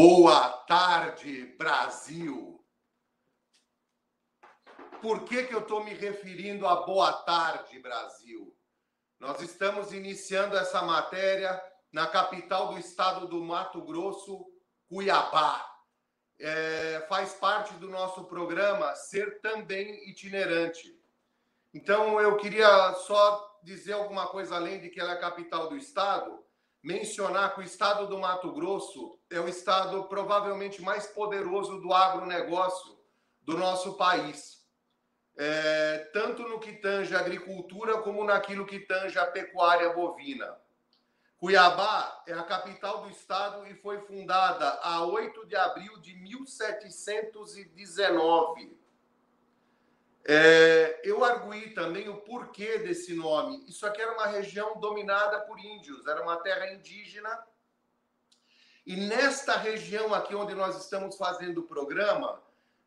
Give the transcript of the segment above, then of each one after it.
Boa tarde, Brasil. Por que, que eu estou me referindo a boa tarde, Brasil? Nós estamos iniciando essa matéria na capital do estado do Mato Grosso, Cuiabá. É, faz parte do nosso programa ser também itinerante. Então, eu queria só dizer alguma coisa além de que ela é a capital do estado mencionar que o estado do Mato Grosso é o estado provavelmente mais poderoso do agronegócio do nosso país. É, tanto no que tange a agricultura como naquilo que tange a pecuária bovina. Cuiabá é a capital do estado e foi fundada a 8 de abril de 1719 é, eu arguí também o porquê desse nome. Isso aqui era uma região dominada por índios, era uma terra indígena. E nesta região aqui onde nós estamos fazendo o programa,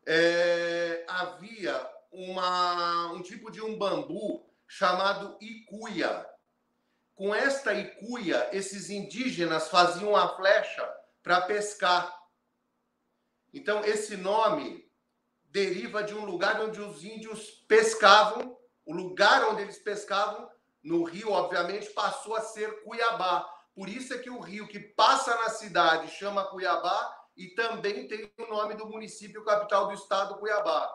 é, havia uma, um tipo de um bambu chamado icuia. Com esta icuia, esses indígenas faziam a flecha para pescar. Então, esse nome deriva de um lugar onde os índios pescavam, o lugar onde eles pescavam, no rio, obviamente, passou a ser Cuiabá. Por isso é que o rio que passa na cidade chama Cuiabá e também tem o nome do município capital do estado, Cuiabá.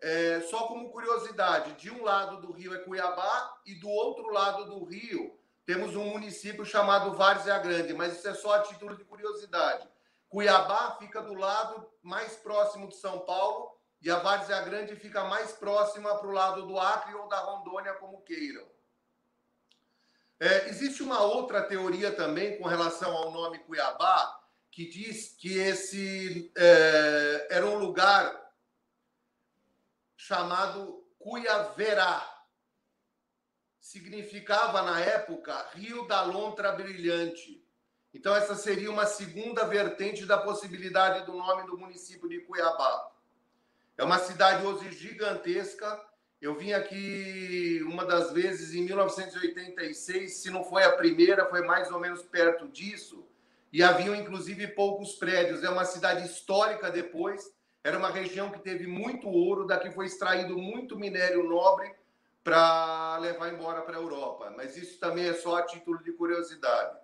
É, só como curiosidade, de um lado do rio é Cuiabá e do outro lado do rio temos um município chamado Várzea Grande, mas isso é só a título de curiosidade. Cuiabá fica do lado mais próximo de São Paulo e a Várzea Grande fica mais próxima para o lado do Acre ou da Rondônia, como queiram. É, existe uma outra teoria também com relação ao nome Cuiabá, que diz que esse é, era um lugar chamado Cuiaverá. Significava, na época, Rio da Lontra Brilhante. Então, essa seria uma segunda vertente da possibilidade do nome do município de Cuiabá. É uma cidade hoje gigantesca. Eu vim aqui uma das vezes em 1986, se não foi a primeira, foi mais ou menos perto disso. E haviam inclusive poucos prédios. É uma cidade histórica depois. Era uma região que teve muito ouro, daqui foi extraído muito minério nobre para levar embora para a Europa. Mas isso também é só a título de curiosidade.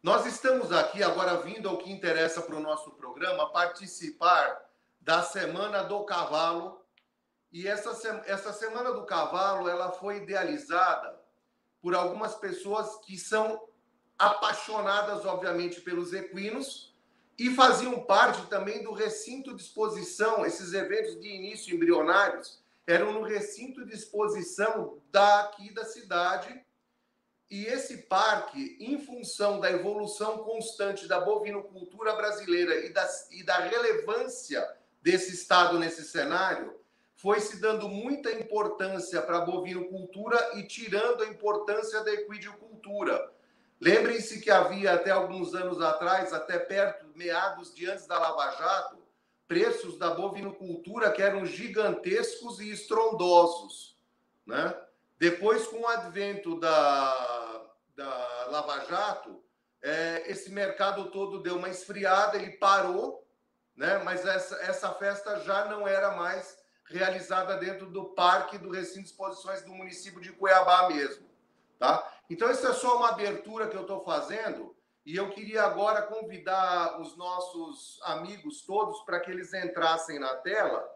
Nós estamos aqui agora vindo ao que interessa para o nosso programa, participar da Semana do Cavalo. E essa, essa Semana do Cavalo ela foi idealizada por algumas pessoas que são apaixonadas, obviamente, pelos equinos e faziam parte também do recinto de exposição. Esses eventos de início embrionários eram no recinto de exposição daqui da cidade. E esse parque, em função da evolução constante da bovinocultura brasileira e da, e da relevância desse Estado nesse cenário, foi se dando muita importância para a bovinocultura e tirando a importância da equidicultura. Lembrem-se que havia até alguns anos atrás, até perto, meados de antes da Lava Jato, preços da bovinocultura que eram gigantescos e estrondosos. Né? Depois, com o advento da, da Lava Jato, é, esse mercado todo deu uma esfriada, ele parou, né? mas essa, essa festa já não era mais realizada dentro do parque do recinto de exposições do município de Cuiabá mesmo. Tá? Então, isso é só uma abertura que eu estou fazendo e eu queria agora convidar os nossos amigos todos para que eles entrassem na tela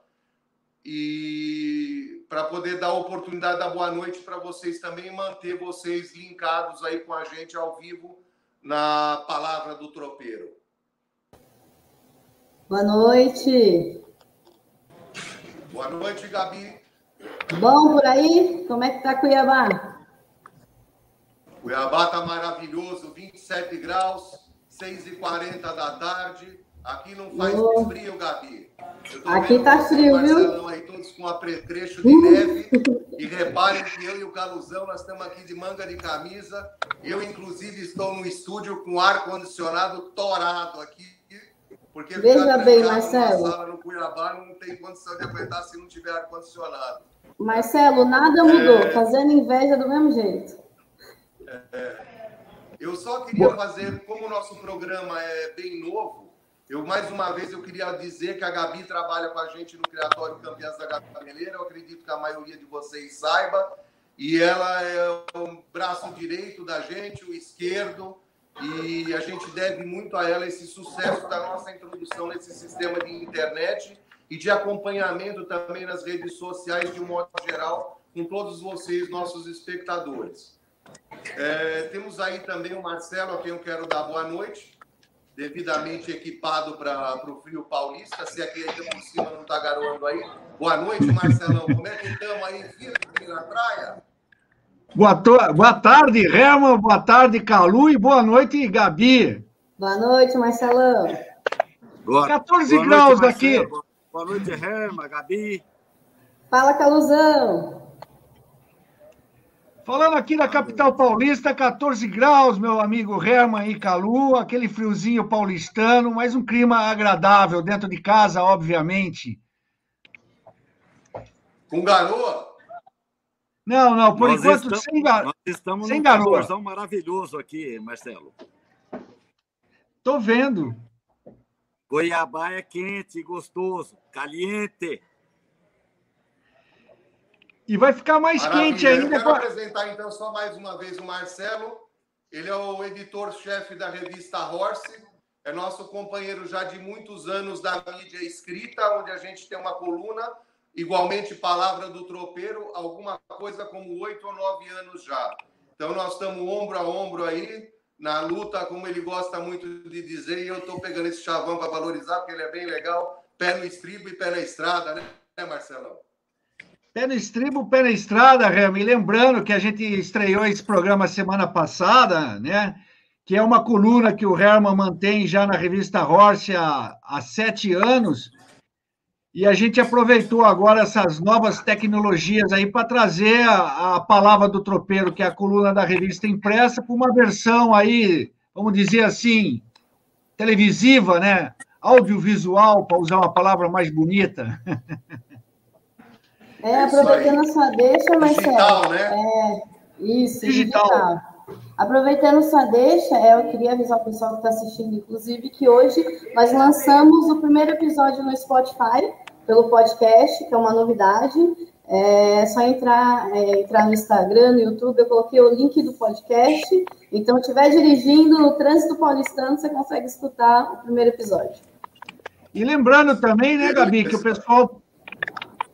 e para poder dar a oportunidade da boa noite para vocês também manter vocês linkados aí com a gente ao vivo na palavra do tropeiro. Boa noite. Boa noite, Gabi. Bom por aí? Como é que tá Cuiabá? Cuiabá tá maravilhoso, 27 graus, 6h40 da tarde. Aqui não faz oh. frio, Gabi. Aqui tá frio, viu? Aí, todos com apretrecho de neve. e reparem que eu e o Galuzão, nós estamos aqui de manga de camisa. Eu, inclusive, estou no estúdio com ar-condicionado torado aqui porque Veja bem, Marcelo. sala no Cuiabá não tem condição de aguentar se não tiver ar-condicionado. Marcelo, nada mudou. É... Fazendo inveja do mesmo jeito. É... Eu só queria fazer, como o nosso programa é bem novo, eu mais uma vez eu queria dizer que a Gabi trabalha com a gente no Criatório Campeãs da Gameleira. Eu acredito que a maioria de vocês saiba. E ela é o braço direito da gente, o esquerdo, e a gente deve muito a ela esse sucesso da nossa introdução nesse sistema de internet e de acompanhamento também nas redes sociais de um modo geral com todos vocês, nossos espectadores. É, temos aí também o Marcelo, a quem eu quero dar boa noite, devidamente equipado para o frio paulista, se aqui ainda por cima não está garoando aí. Boa noite, Marcelão. Como é que estamos aí, firme na praia? Boa, to... boa tarde, Herman. Boa tarde, Calu. E boa noite, Gabi. Boa noite, Marcelão. Boa, 14 boa graus noite, aqui. Boa noite, Herman, Gabi. Fala, Caluzão. Falando aqui da capital paulista, 14 graus, meu amigo Herman e Calu, aquele friozinho paulistano, mas um clima agradável dentro de casa, obviamente. Com garoa? Não, não, por nós enquanto estamos, sem, gar... nós estamos sem num garoa. maravilhoso aqui, Marcelo. Tô vendo. Goiabá é quente, gostoso, caliente. E vai ficar mais Maravilha. quente ainda. Eu quero pra... apresentar, então, só mais uma vez o Marcelo. Ele é o editor-chefe da revista Horse. É nosso companheiro já de muitos anos da mídia escrita, onde a gente tem uma coluna igualmente palavra do tropeiro, alguma coisa como oito ou nove anos já. Então nós estamos ombro a ombro aí na luta, como ele gosta muito de dizer, e eu estou pegando esse chavão para valorizar, porque ele é bem legal, pé no estribo e pé na estrada, né, Marcelão? Pé no estribo, pé na estrada, Remy. Lembrando que a gente estreou esse programa semana passada, né? Que é uma coluna que o Herman mantém já na revista Horse há, há sete anos e a gente aproveitou agora essas novas tecnologias aí para trazer a, a, palavra do tropeiro, que é a coluna da revista impressa, para uma versão aí, vamos dizer assim, televisiva, né? Audiovisual, para usar uma palavra mais bonita. É, aproveitando a sua deixa, Marcelo. Digital, né? É, isso, digital. digital. Aproveitando sua deixa, é, eu queria avisar o pessoal que está assistindo, inclusive, que hoje nós lançamos o primeiro episódio no Spotify, pelo podcast, que é uma novidade. É só entrar, é, entrar no Instagram, no YouTube, eu coloquei o link do podcast. Então, estiver dirigindo no trânsito paulistano, você consegue escutar o primeiro episódio. E lembrando também, né, Gabi, que o pessoal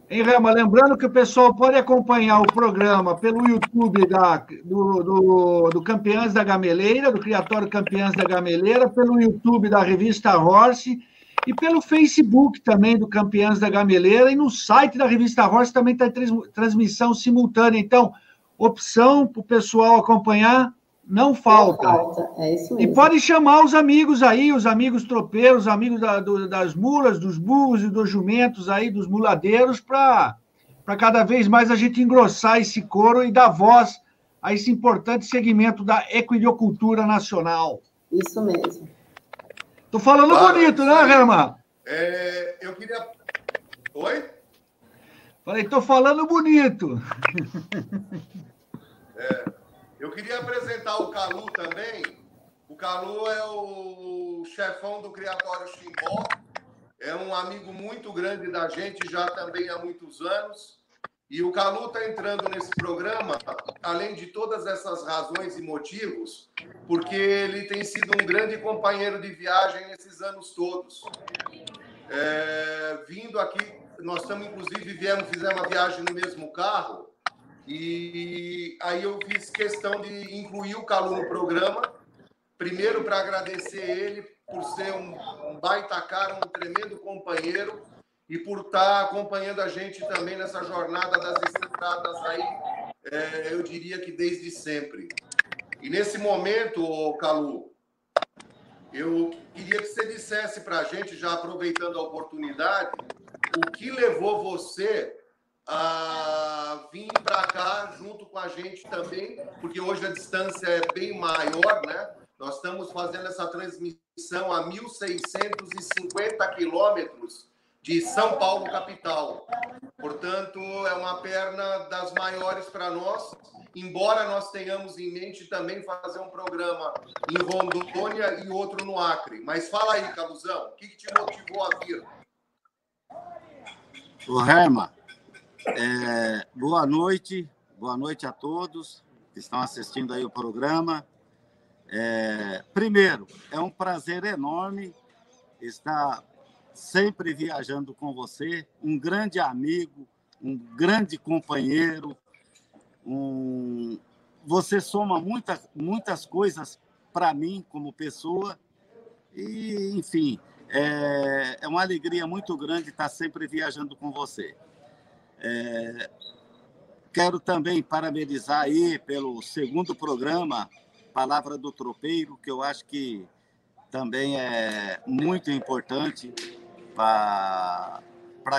Hein, Rama? Lembrando que o pessoal pode acompanhar o programa pelo YouTube da, do, do, do Campeãs da Gameleira, do Criatório Campeãs da Gameleira, pelo YouTube da revista Horse e pelo Facebook também do Campeãs da Gameleira e no site da revista Horse também está transmissão simultânea. Então, opção para o pessoal acompanhar não falta. Não falta. É isso mesmo. E pode chamar os amigos aí, os amigos tropeiros, os amigos da, do, das mulas, dos burros e dos jumentos aí, dos muladeiros, para cada vez mais a gente engrossar esse coro e dar voz a esse importante segmento da equidiocultura nacional. Isso mesmo. Tô falando claro, bonito, né, Herman? É, eu queria. Oi? Falei, tô falando bonito. É. Eu queria apresentar o Calu também. O Calu é o chefão do Criatório Chimbó. É um amigo muito grande da gente, já também há muitos anos. E o Calu está entrando nesse programa, além de todas essas razões e motivos, porque ele tem sido um grande companheiro de viagem nesses anos todos. É, vindo aqui, nós estamos, inclusive, viemos, fizemos uma viagem no mesmo carro, e aí eu fiz questão de incluir o Calu no programa, primeiro para agradecer ele por ser um, um baita cara, um tremendo companheiro, e por estar acompanhando a gente também nessa jornada das estradas aí, é, eu diria que desde sempre. E nesse momento, Calu, eu queria que você dissesse para a gente, já aproveitando a oportunidade, o que levou você a vir para cá junto com a gente também, porque hoje a distância é bem maior, né? Nós estamos fazendo essa transmissão a 1.650 quilômetros de São Paulo, capital. Portanto, é uma perna das maiores para nós embora nós tenhamos em mente também fazer um programa em Rondônia e outro no Acre. Mas fala aí, Caluzão, o que, que te motivou a vir? O Herma, é, boa noite, boa noite a todos que estão assistindo aí o programa. É, primeiro, é um prazer enorme estar sempre viajando com você, um grande amigo, um grande companheiro. Um... Você soma muita, muitas coisas para mim como pessoa e, enfim, é, é, uma alegria muito grande estar sempre viajando com você. É, quero também parabenizar aí pelo segundo programa, Palavra do Tropeiro, que eu acho que também é muito importante para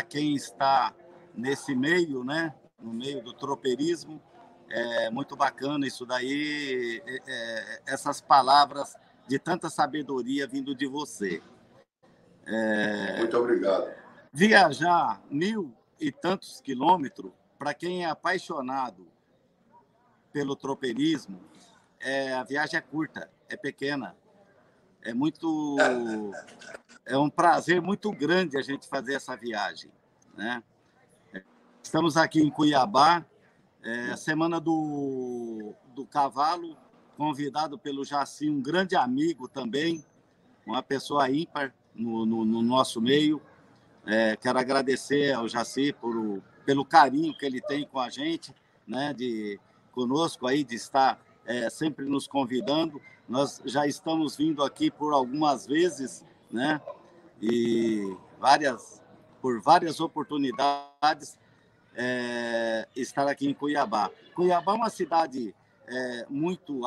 quem está nesse meio, né? no meio do tropeirismo. É muito bacana isso daí, é, é, essas palavras de tanta sabedoria vindo de você. É, muito obrigado. Viajar mil e tantos quilômetros, para quem é apaixonado pelo tropeirismo, é, a viagem é curta, é pequena. É muito é um prazer muito grande a gente fazer essa viagem. Né? Estamos aqui em Cuiabá, é, semana do, do cavalo, convidado pelo Jaci, um grande amigo também, uma pessoa ímpar no, no, no nosso meio. É, quero agradecer ao Jaci por, pelo carinho que ele tem com a gente, né, de conosco aí, de estar é, sempre nos convidando. Nós já estamos vindo aqui por algumas vezes, né? e várias, por várias oportunidades é, estar aqui em Cuiabá. Cuiabá é uma cidade é, muito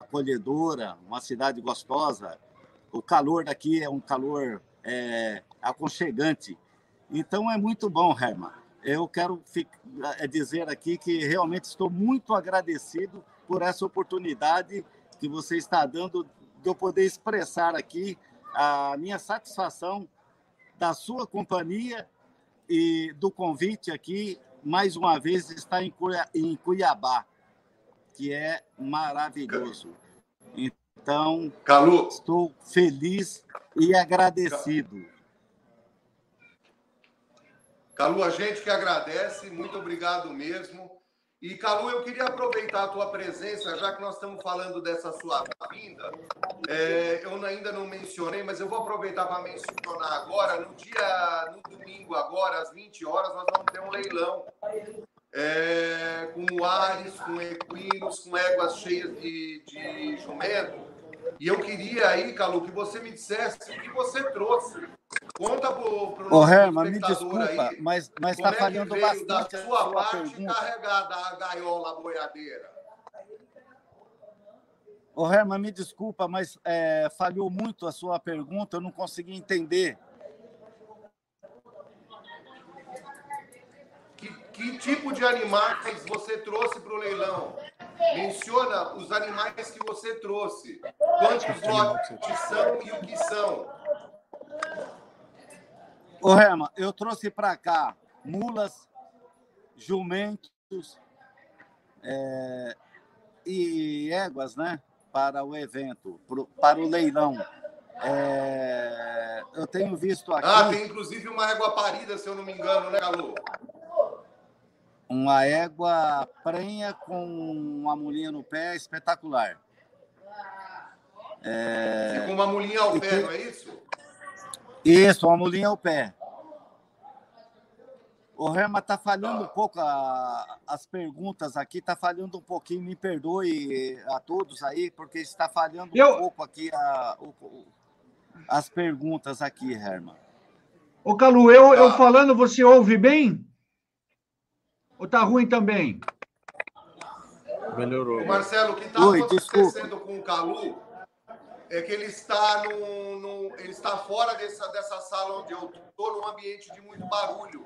acolhedora, uma cidade gostosa. O calor daqui é um calor é, aconchegante. Então é muito bom, Herman. Eu quero é, dizer aqui que realmente estou muito agradecido por essa oportunidade que você está dando de eu poder expressar aqui a minha satisfação da sua companhia e do convite aqui, mais uma vez, estar em Cuiabá, que é maravilhoso. Então, Calu. estou feliz e agradecido. Calu, a gente que agradece, muito obrigado mesmo. E, Calu, eu queria aproveitar a tua presença, já que nós estamos falando dessa sua vinda. É, eu ainda não mencionei, mas eu vou aproveitar para mencionar agora. No dia, no domingo, agora, às 20 horas, nós vamos ter um leilão é, com muares, com equinos, com éguas cheias de, de jumento. E eu queria aí, Calu, que você me dissesse o que você trouxe Conta pro, pro Ô, Herman, me desculpa, aí, mas, mas tá falhando é bastante da sua, sua parte pergunta. carregada a gaiola boiadeira. Ô, Herman, me desculpa, mas é, falhou muito a sua pergunta, eu não consegui entender. Que, que tipo de animais você trouxe para o leilão? Menciona os animais que você trouxe. Quantos lotes são e o que são? Ô, Herman, eu trouxe para cá mulas, jumentos é, e éguas, né? Para o evento, pro, para o leilão. É, eu tenho visto aqui. Ah, tem inclusive uma égua parida, se eu não me engano, né, Galo? Uma égua prenha com uma mulinha no pé espetacular. É... Com uma mulinha ao pé, não é isso? Isso, uma mulinha ao pé. O Rema está falhando um pouco a, as perguntas aqui, está falhando um pouquinho, me perdoe a todos aí, porque está falhando Eu... um pouco aqui a, o, as perguntas aqui, Herman. Ô, Calu, eu, eu falando, você ouve bem? Ou tá ruim também? Melhorou. Marcelo, o que está acontecendo desculpa. com o Calu é que ele está no, no, ele está fora dessa, dessa sala onde eu estou, num ambiente de muito barulho.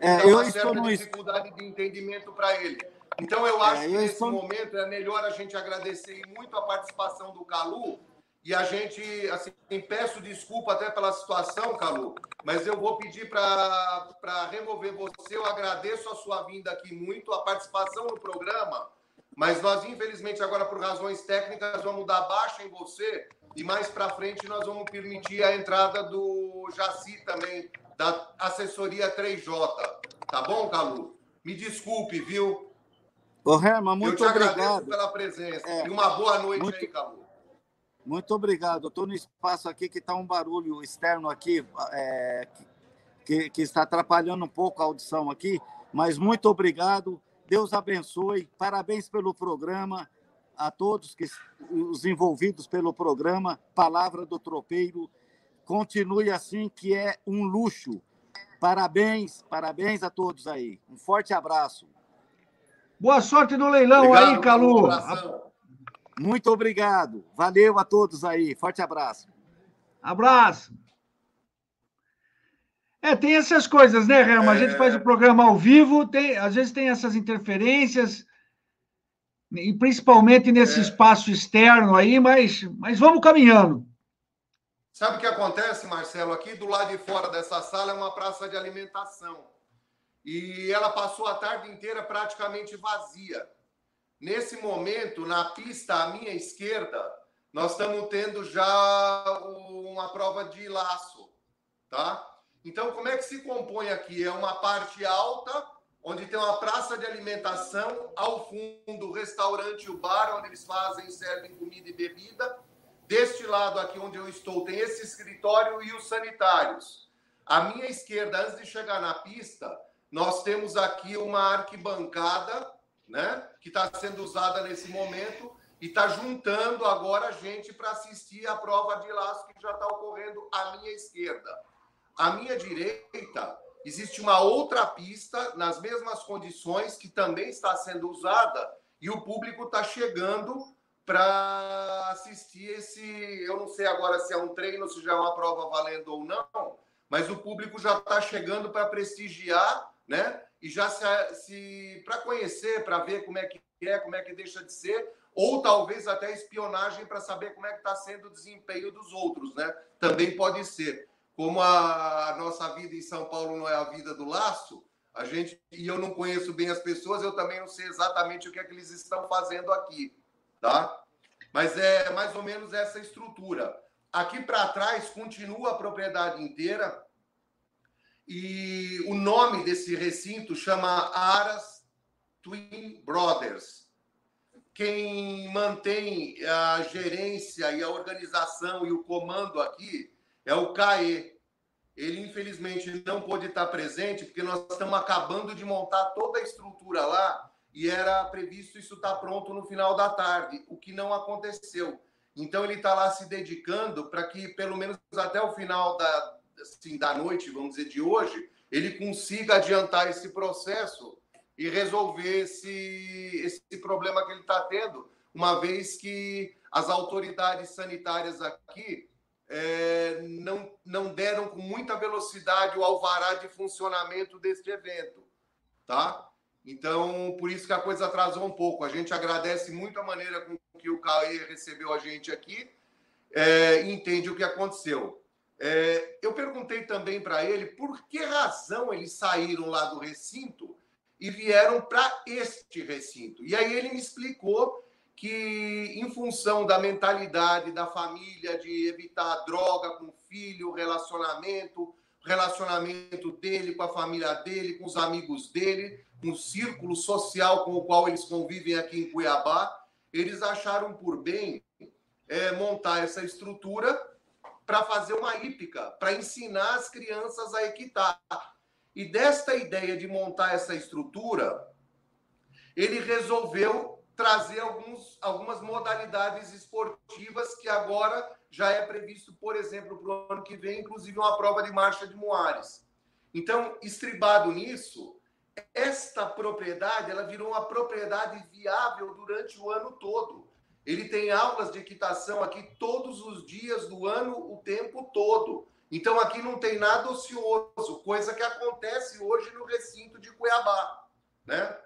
É, então, eu uma certa no... dificuldade de entendimento para ele. Então, eu acho é, eu que nesse estou... momento é melhor a gente agradecer muito a participação do Calu e a gente, assim, peço desculpa até pela situação, Calu, mas eu vou pedir para remover você. Eu agradeço a sua vinda aqui muito, a participação no programa mas nós, infelizmente, agora, por razões técnicas, vamos dar baixa em você e mais para frente nós vamos permitir a entrada do Jaci também, da assessoria 3J. Tá bom, Calu? Me desculpe, viu? Ô, Herman, muito Eu te obrigado. agradeço pela presença. É, e uma boa noite muito, aí, Calu. Muito obrigado. Estou no espaço aqui que está um barulho externo aqui, é, que, que está atrapalhando um pouco a audição aqui, mas muito obrigado. Deus abençoe. Parabéns pelo programa a todos que os envolvidos pelo programa Palavra do Tropeiro. Continue assim, que é um luxo. Parabéns, parabéns a todos aí. Um forte abraço. Boa sorte no leilão Obrigado, aí, Calu. Muito obrigado. Valeu a todos aí. Forte abraço. Abraço. É, tem essas coisas, né, Herman? A gente faz o programa ao vivo, tem, às vezes tem essas interferências, e principalmente nesse é. espaço externo aí, mas, mas vamos caminhando. Sabe o que acontece, Marcelo? Aqui do lado de fora dessa sala é uma praça de alimentação. E ela passou a tarde inteira praticamente vazia. Nesse momento, na pista à minha esquerda, nós estamos tendo já uma prova de laço, tá? Então, como é que se compõe aqui? É uma parte alta onde tem uma praça de alimentação, ao fundo o restaurante e o bar, onde eles fazem servem comida e bebida. Deste lado aqui onde eu estou, tem esse escritório e os sanitários. À minha esquerda, antes de chegar na pista, nós temos aqui uma arquibancada, né, que está sendo usada nesse momento e está juntando agora gente para assistir a prova de laço que já está ocorrendo à minha esquerda. À minha direita, existe uma outra pista nas mesmas condições que também está sendo usada e o público está chegando para assistir esse. Eu não sei agora se é um treino, se já é uma prova valendo ou não, mas o público já está chegando para prestigiar, né? E já se, se para conhecer, para ver como é que é, como é que deixa de ser, ou talvez até espionagem para saber como é que está sendo o desempenho dos outros, né? Também pode ser como a nossa vida em São Paulo não é a vida do laço, a gente e eu não conheço bem as pessoas, eu também não sei exatamente o que é que eles estão fazendo aqui, tá? Mas é mais ou menos essa estrutura. Aqui para trás continua a propriedade inteira e o nome desse recinto chama Aras Twin Brothers. Quem mantém a gerência e a organização e o comando aqui é o CAE. Ele, infelizmente, não pôde estar presente, porque nós estamos acabando de montar toda a estrutura lá e era previsto isso estar pronto no final da tarde, o que não aconteceu. Então, ele está lá se dedicando para que, pelo menos até o final da, assim, da noite, vamos dizer, de hoje, ele consiga adiantar esse processo e resolver esse, esse problema que ele está tendo, uma vez que as autoridades sanitárias aqui é, não, não deram com muita velocidade o alvará de funcionamento deste evento, tá? Então, por isso que a coisa atrasou um pouco. A gente agradece muito a maneira com que o CAE recebeu a gente aqui é, e entende o que aconteceu. É, eu perguntei também para ele por que razão eles saíram lá do recinto e vieram para este recinto. E aí ele me explicou que, em função da mentalidade da família de evitar droga com o filho, relacionamento, relacionamento dele com a família dele, com os amigos dele, o círculo social com o qual eles convivem aqui em Cuiabá, eles acharam por bem é, montar essa estrutura para fazer uma hípica, para ensinar as crianças a equitar. E desta ideia de montar essa estrutura, ele resolveu trazer alguns, algumas modalidades esportivas que agora já é previsto, por exemplo, para o ano que vem, inclusive uma prova de marcha de Moares. Então, estribado nisso, esta propriedade ela virou uma propriedade viável durante o ano todo. Ele tem aulas de equitação aqui todos os dias do ano, o tempo todo. Então aqui não tem nada ocioso, coisa que acontece hoje no recinto de Cuiabá, né?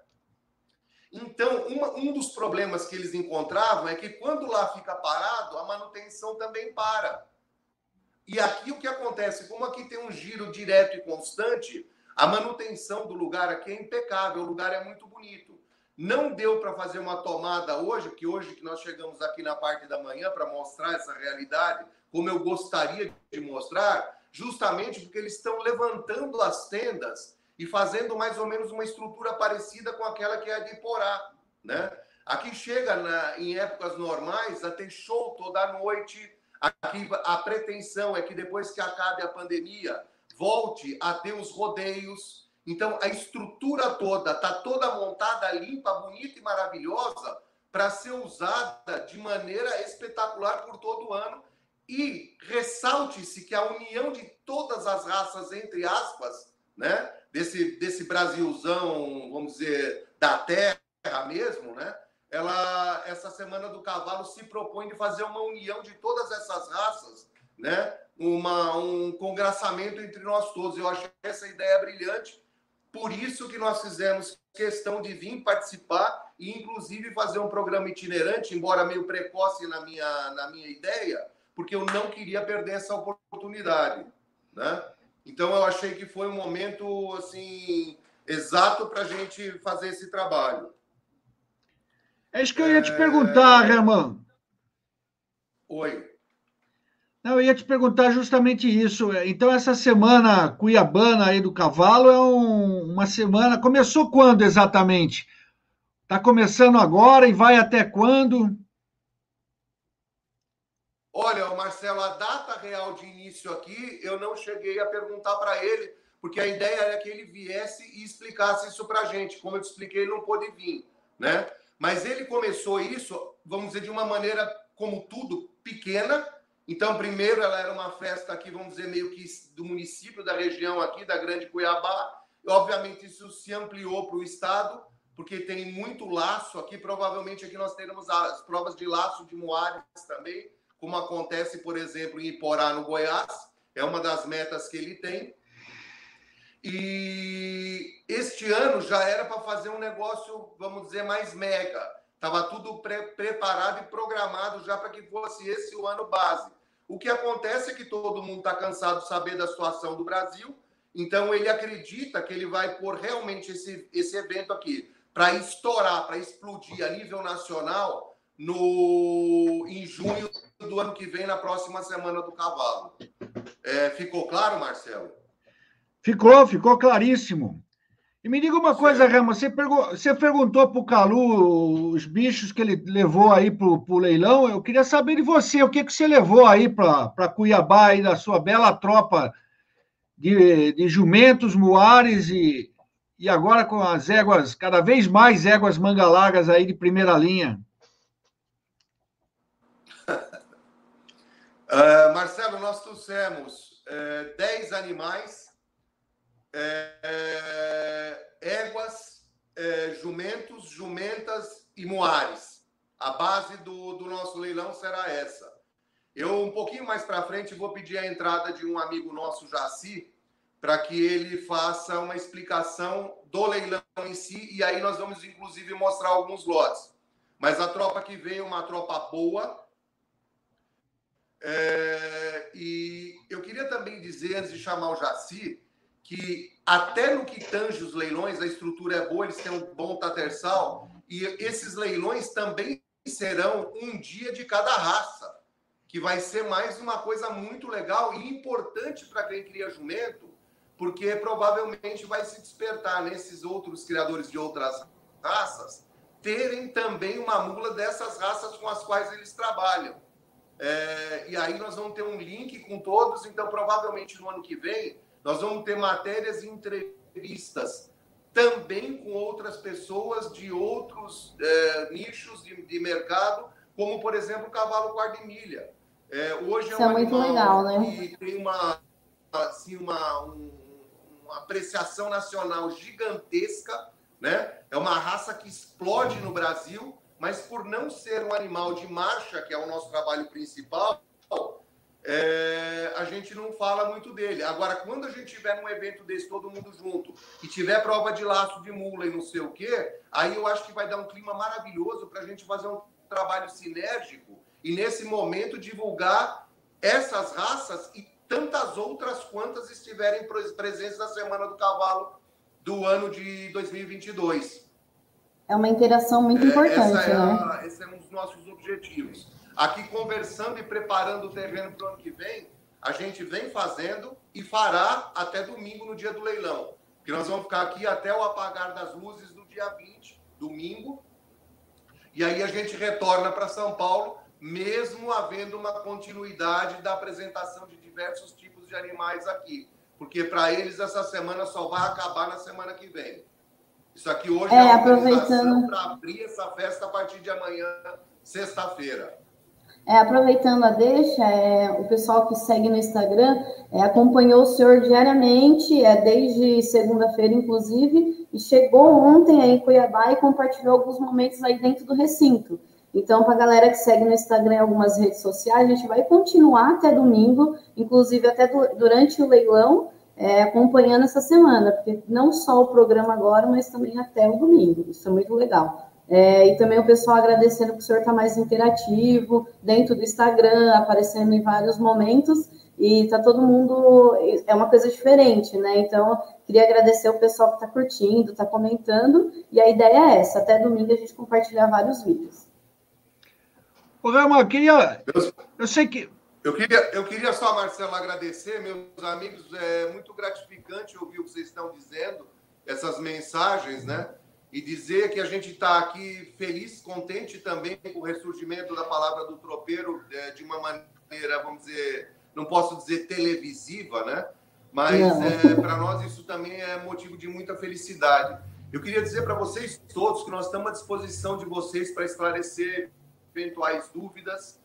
Então, uma, um dos problemas que eles encontravam é que quando lá fica parado, a manutenção também para. E aqui o que acontece? Como aqui tem um giro direto e constante, a manutenção do lugar aqui é impecável, o lugar é muito bonito. Não deu para fazer uma tomada hoje, porque hoje que nós chegamos aqui na parte da manhã para mostrar essa realidade, como eu gostaria de mostrar, justamente porque eles estão levantando as tendas e fazendo mais ou menos uma estrutura parecida com aquela que é de Porá, né? Aqui chega na, em épocas normais a ter show toda noite. Aqui a pretensão é que depois que acabe a pandemia, volte a ter os rodeios. Então a estrutura toda está toda montada, limpa, bonita e maravilhosa para ser usada de maneira espetacular por todo ano. E ressalte-se que a união de todas as raças, entre aspas, né, desse, desse Brasilzão, vamos dizer, da terra mesmo, né? Ela, essa semana do cavalo se propõe de fazer uma união de todas essas raças, né? Uma, um congraçamento entre nós todos. Eu achei essa ideia brilhante, por isso que nós fizemos questão de vir participar e, inclusive, fazer um programa itinerante, embora meio precoce na minha, na minha ideia, porque eu não queria perder essa oportunidade, né? Então eu achei que foi um momento assim exato para a gente fazer esse trabalho. É isso que eu ia te perguntar, é... Herman. Oi. Não, eu ia te perguntar justamente isso. Então, essa semana cuiabana aí do cavalo é um, uma semana. Começou quando exatamente? Está começando agora e vai até quando? Olha, Marcelo, a data real de início aqui eu não cheguei a perguntar para ele, porque a ideia era que ele viesse e explicasse isso para a gente. Como eu te expliquei, ele não pôde vir, né? Mas ele começou isso, vamos dizer, de uma maneira, como tudo, pequena. Então, primeiro, ela era uma festa aqui, vamos dizer, meio que do município, da região aqui, da Grande Cuiabá. Obviamente, isso se ampliou para o estado, porque tem muito laço aqui. Provavelmente aqui nós teremos as provas de laço de Moares também como acontece, por exemplo, em Iporá, no Goiás, é uma das metas que ele tem. E este ano já era para fazer um negócio, vamos dizer, mais mega. Estava tudo pre preparado e programado já para que fosse esse o ano base. O que acontece é que todo mundo está cansado de saber da situação do Brasil, então ele acredita que ele vai pôr realmente esse, esse evento aqui para estourar, para explodir a nível nacional no em junho do ano que vem, na próxima semana do cavalo. É, ficou claro, Marcelo? Ficou, ficou claríssimo. E me diga uma coisa, Rama, você, você perguntou para o Calu os bichos que ele levou aí para o leilão. Eu queria saber de você, o que, que você levou aí para Cuiabá, aí da sua bela tropa de, de jumentos, muares e, e agora com as éguas, cada vez mais éguas manga aí de primeira linha. Uh, Marcelo, nós trouxemos uh, 10 animais, uh, éguas, jumentos, jumentas e moares. A base do, do nosso leilão será essa. Eu, um pouquinho mais para frente, vou pedir a entrada de um amigo nosso, Jaci, para que ele faça uma explicação do leilão em si, e aí nós vamos, inclusive, mostrar alguns lotes. Mas a tropa que veio é uma tropa boa, é, e eu queria também dizer, antes de chamar o Jaci, que até no que tange os leilões, a estrutura é boa, eles têm um bom tatersal, e esses leilões também serão um dia de cada raça, que vai ser mais uma coisa muito legal e importante para quem cria jumento, porque provavelmente vai se despertar nesses outros criadores de outras raças terem também uma mula dessas raças com as quais eles trabalham. É, e aí nós vamos ter um link com todos, então provavelmente no ano que vem nós vamos ter matérias e entrevistas também com outras pessoas de outros é, nichos de, de, mercado, como por exemplo o cavalo guarda-milha. É, hoje é Isso é, um é muito legal, né? que tem uma, assim, uma, um, uma apreciação nacional gigantesca, né? É uma raça que explode no Brasil mas por não ser um animal de marcha, que é o nosso trabalho principal, é, a gente não fala muito dele. Agora, quando a gente tiver num evento desse, todo mundo junto, e tiver prova de laço de mula e não sei o quê, aí eu acho que vai dar um clima maravilhoso para a gente fazer um trabalho sinérgico e, nesse momento, divulgar essas raças e tantas outras quantas estiverem presentes na Semana do Cavalo do ano de 2022. É uma interação muito importante, é né? A, esse é um dos nossos objetivos. Aqui, conversando e preparando o terreno para o ano que vem, a gente vem fazendo e fará até domingo, no dia do leilão. Que nós vamos ficar aqui até o apagar das luzes no dia 20, domingo. E aí a gente retorna para São Paulo, mesmo havendo uma continuidade da apresentação de diversos tipos de animais aqui. Porque para eles essa semana só vai acabar na semana que vem. Isso aqui hoje é, é aproveitando para abrir essa festa a partir de amanhã, sexta-feira. É, aproveitando a deixa, é, o pessoal que segue no Instagram é, acompanhou o senhor diariamente, é, desde segunda-feira, inclusive, e chegou ontem aí em Cuiabá e compartilhou alguns momentos aí dentro do recinto. Então, para a galera que segue no Instagram e algumas redes sociais, a gente vai continuar até domingo, inclusive até do, durante o leilão, é, acompanhando essa semana, porque não só o programa agora, mas também até o domingo. Isso é muito legal. É, e também o pessoal agradecendo que o senhor está mais interativo dentro do Instagram, aparecendo em vários momentos, e está todo mundo. É uma coisa diferente, né? Então, queria agradecer o pessoal que está curtindo, está comentando, e a ideia é essa: até domingo a gente compartilhar vários vídeos. Ô, Rama, eu queria. Eu sei que. Eu queria, eu queria só, Marcelo, agradecer, meus amigos. É muito gratificante ouvir o que vocês estão dizendo, essas mensagens, né? e dizer que a gente está aqui feliz, contente também com o ressurgimento da palavra do tropeiro é, de uma maneira, vamos dizer, não posso dizer televisiva, né? Mas é, para nós isso também é motivo de muita felicidade. Eu queria dizer para vocês todos que nós estamos à disposição de vocês para esclarecer eventuais dúvidas.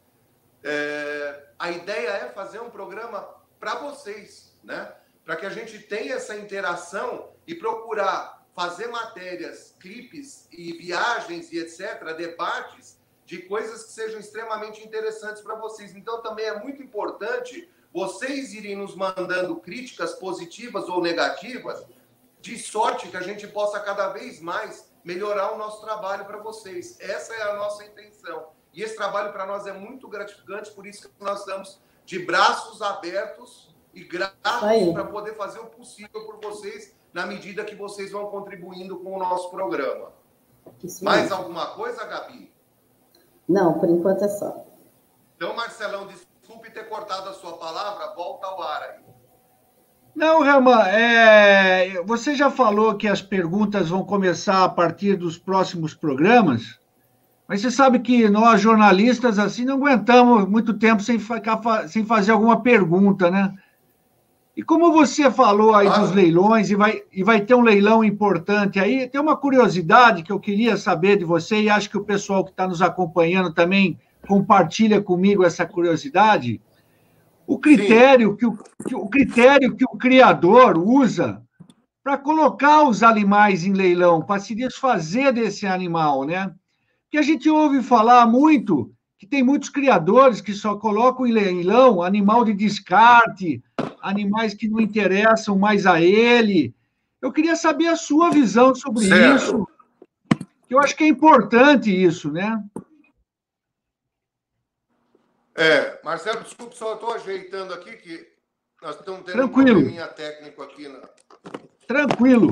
É, a ideia é fazer um programa para vocês, né? Para que a gente tenha essa interação e procurar fazer matérias, clipes e viagens e etc., debates de coisas que sejam extremamente interessantes para vocês. Então, também é muito importante vocês irem nos mandando críticas positivas ou negativas, de sorte que a gente possa cada vez mais melhorar o nosso trabalho para vocês. Essa é a nossa intenção. E esse trabalho para nós é muito gratificante, por isso que nós estamos de braços abertos e gratos para poder fazer o possível por vocês na medida que vocês vão contribuindo com o nosso programa. Mais alguma coisa, Gabi? Não, por enquanto é só. Então, Marcelão, desculpe ter cortado a sua palavra, volta ao ar aí. Não, Rama, é... você já falou que as perguntas vão começar a partir dos próximos programas, mas você sabe que nós, jornalistas, assim, não aguentamos muito tempo sem, sem fazer alguma pergunta, né? E como você falou aí ah. dos leilões, e vai, e vai ter um leilão importante aí, tem uma curiosidade que eu queria saber de você, e acho que o pessoal que está nos acompanhando também compartilha comigo essa curiosidade. O critério, que o, que o critério que o criador usa para colocar os animais em leilão, para se desfazer desse animal, né? Que a gente ouve falar muito que tem muitos criadores que só colocam em leilão animal de descarte, animais que não interessam mais a ele. Eu queria saber a sua visão sobre certo. isso. Eu acho que é importante isso, né? É, Marcelo, desculpe, só estou ajeitando aqui que nós estamos tendo Tranquilo. um técnico aqui. Na... Tranquilo.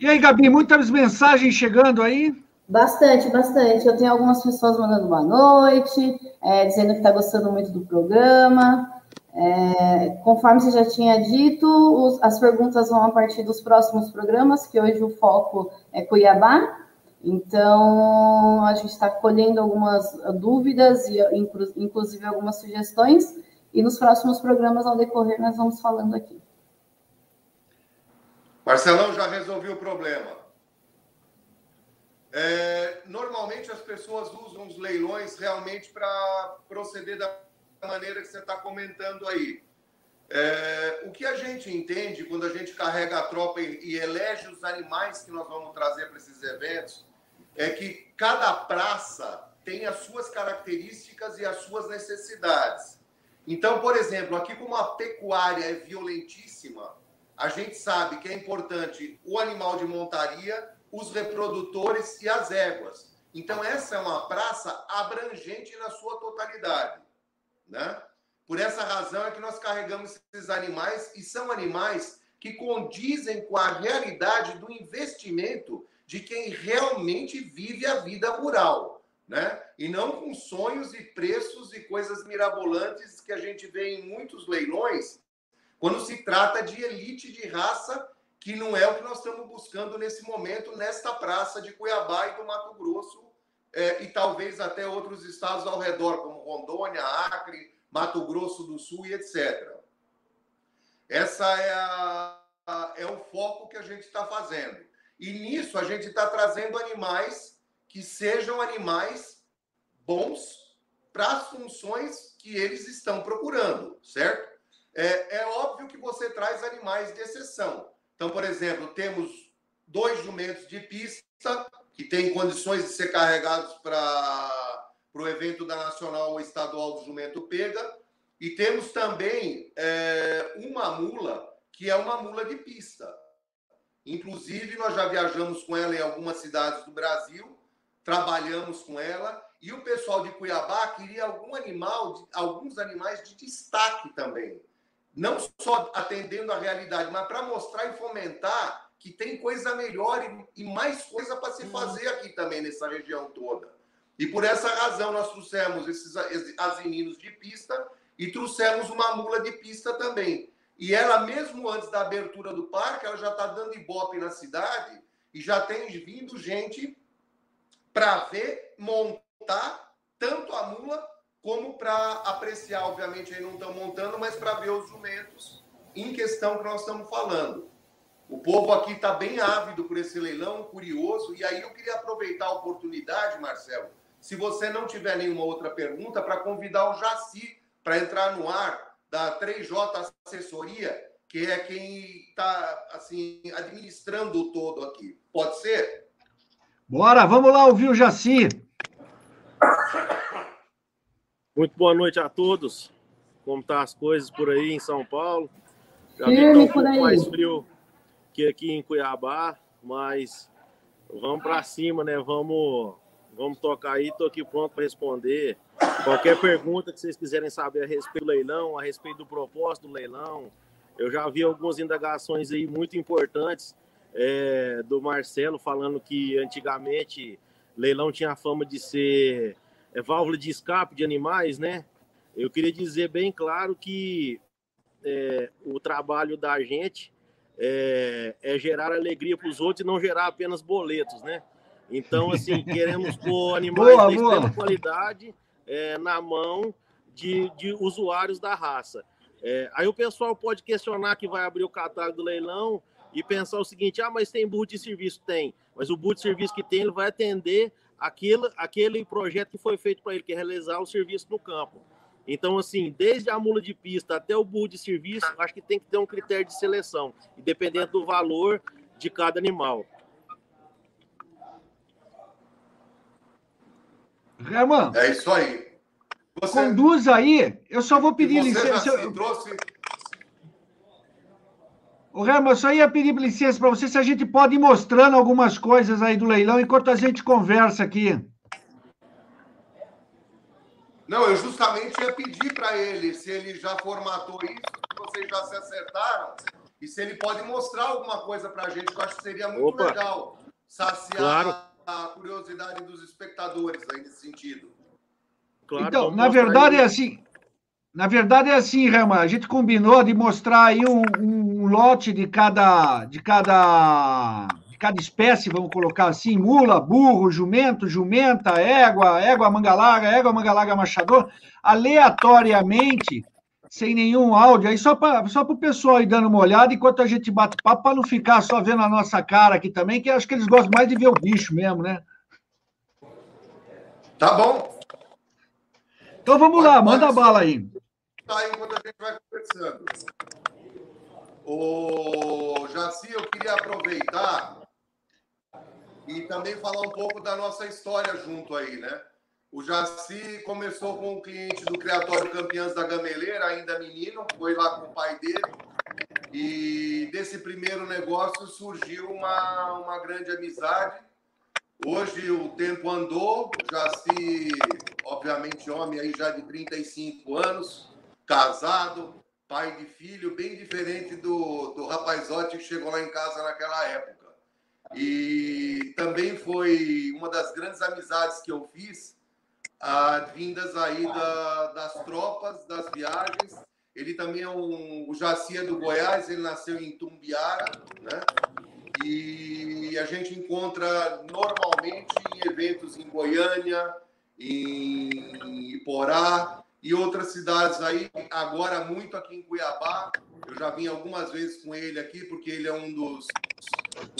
E aí, Gabi, muitas mensagens chegando aí? Bastante, bastante. Eu tenho algumas pessoas mandando boa noite, é, dizendo que está gostando muito do programa. É, conforme você já tinha dito, os, as perguntas vão a partir dos próximos programas, que hoje o foco é Cuiabá. Então, a gente está colhendo algumas dúvidas e, inclusive, algumas sugestões. E nos próximos programas, ao decorrer, nós vamos falando aqui. Marcelão já resolveu o problema. É, normalmente as pessoas usam os leilões realmente para proceder da maneira que você está comentando aí. É, o que a gente entende quando a gente carrega a tropa e, e elege os animais que nós vamos trazer para esses eventos é que cada praça tem as suas características e as suas necessidades. Então, por exemplo, aqui como a pecuária é violentíssima, a gente sabe que é importante o animal de montaria os reprodutores e as éguas. Então, essa é uma praça abrangente na sua totalidade. Né? Por essa razão é que nós carregamos esses animais, e são animais que condizem com a realidade do investimento de quem realmente vive a vida rural, né? E não com sonhos e preços e coisas mirabolantes que a gente vê em muitos leilões, quando se trata de elite de raça, que não é o que nós estamos buscando nesse momento nesta praça de Cuiabá e do Mato Grosso, é, e talvez até outros estados ao redor, como Rondônia, Acre, Mato Grosso do Sul e etc. Essa é, a, a, é o foco que a gente está fazendo. E nisso a gente está trazendo animais que sejam animais bons para as funções que eles estão procurando, certo? É, é óbvio que você traz animais de exceção. Então, por exemplo, temos dois jumentos de pista que têm condições de ser carregados para o evento da Nacional ou Estadual do Jumento Pega. E temos também é, uma mula que é uma mula de pista. Inclusive, nós já viajamos com ela em algumas cidades do Brasil, trabalhamos com ela, e o pessoal de Cuiabá queria algum animal, alguns animais de destaque também. Não só atendendo a realidade, mas para mostrar e fomentar que tem coisa melhor e, mais coisa para se fazer aqui também nessa região toda. E por essa razão nós trouxemos esses asininos de pista e trouxemos uma mula de pista também. E ela, mesmo antes da abertura do parque, ela já está dando ibope na cidade e já tem vindo gente para ver, montar tanto a mula como para apreciar, obviamente, aí não estão montando, mas para ver os jumentos em questão que nós estamos falando. O povo aqui está bem ávido por esse leilão, curioso, e aí eu queria aproveitar a oportunidade, Marcelo, se você não tiver nenhuma outra pergunta, para convidar o Jaci para entrar no ar da 3J Assessoria, que é quem está assim administrando o todo aqui. Pode ser? Bora, vamos lá ouvir o Jaci. Muito boa noite a todos. Como tá as coisas por aí em São Paulo? Já que tá um pouco mais frio que aqui em Cuiabá, mas vamos para cima, né? Vamos, vamos tocar aí. Estou aqui pronto para responder qualquer pergunta que vocês quiserem saber a respeito do leilão, a respeito do propósito do leilão. Eu já vi algumas indagações aí muito importantes é, do Marcelo falando que antigamente leilão tinha a fama de ser é, válvula de escape de animais, né? Eu queria dizer bem claro que é, o trabalho da gente é, é gerar alegria para os outros e não gerar apenas boletos, né? Então, assim, queremos pôr animais boa, de extrema boa. qualidade é, na mão de, de usuários da raça. É, aí o pessoal pode questionar que vai abrir o catálogo do leilão e pensar o seguinte: ah, mas tem burro de serviço? Tem, mas o burro de serviço que tem, ele vai atender aquele, aquele projeto que foi feito para ele, que é realizar o serviço no campo. Então, assim, desde a mula de pista até o burro de serviço, acho que tem que ter um critério de seleção, dependendo do valor de cada animal. Herman. É isso aí. Você... Conduz aí. Eu só vou pedir licença. Eu... trouxe o Rama, eu só ia pedir licença para você se a gente pode ir mostrando algumas coisas aí do leilão enquanto a gente conversa aqui. Não, eu justamente ia pedir para ele se ele já formatou isso, se vocês já se acertaram, e se ele pode mostrar alguma coisa para a gente, que eu acho que seria muito Opa. legal saciar claro. a curiosidade dos espectadores aí nesse sentido. Claro, então, na verdade é assim, na verdade é assim, Rama, a gente combinou de mostrar aí um, um, lote de cada, de cada, de cada espécie, vamos colocar assim, mula, burro, jumento, jumenta, égua, égua mangalaga, égua mangalaga machador, aleatoriamente, sem nenhum áudio, aí só para só o pessoal ir dando uma olhada enquanto a gente bate papo, para não ficar só vendo a nossa cara aqui também, que acho que eles gostam mais de ver o bicho mesmo, né? Tá bom. Então vamos lá, manda a bala aí tá enquanto a gente vai conversando. O Jaci, eu queria aproveitar e também falar um pouco da nossa história junto aí, né? O Jaci começou com um cliente do Criatório Campeãs da Gameleira, ainda menino, foi lá com o pai dele. E desse primeiro negócio surgiu uma, uma grande amizade. Hoje o tempo andou, Jaci, obviamente, homem aí já de 35 anos, casado, pai de filho, bem diferente do, do rapazote que chegou lá em casa naquela época. E também foi uma das grandes amizades que eu fiz, ah, vindas aí da, das tropas, das viagens. Ele também é um, o Jaci é do Goiás, ele nasceu em Tumbiara, né? E a gente encontra normalmente em eventos em Goiânia, em Iporá e outras cidades aí, agora muito aqui em Cuiabá. Eu já vim algumas vezes com ele aqui, porque ele é um dos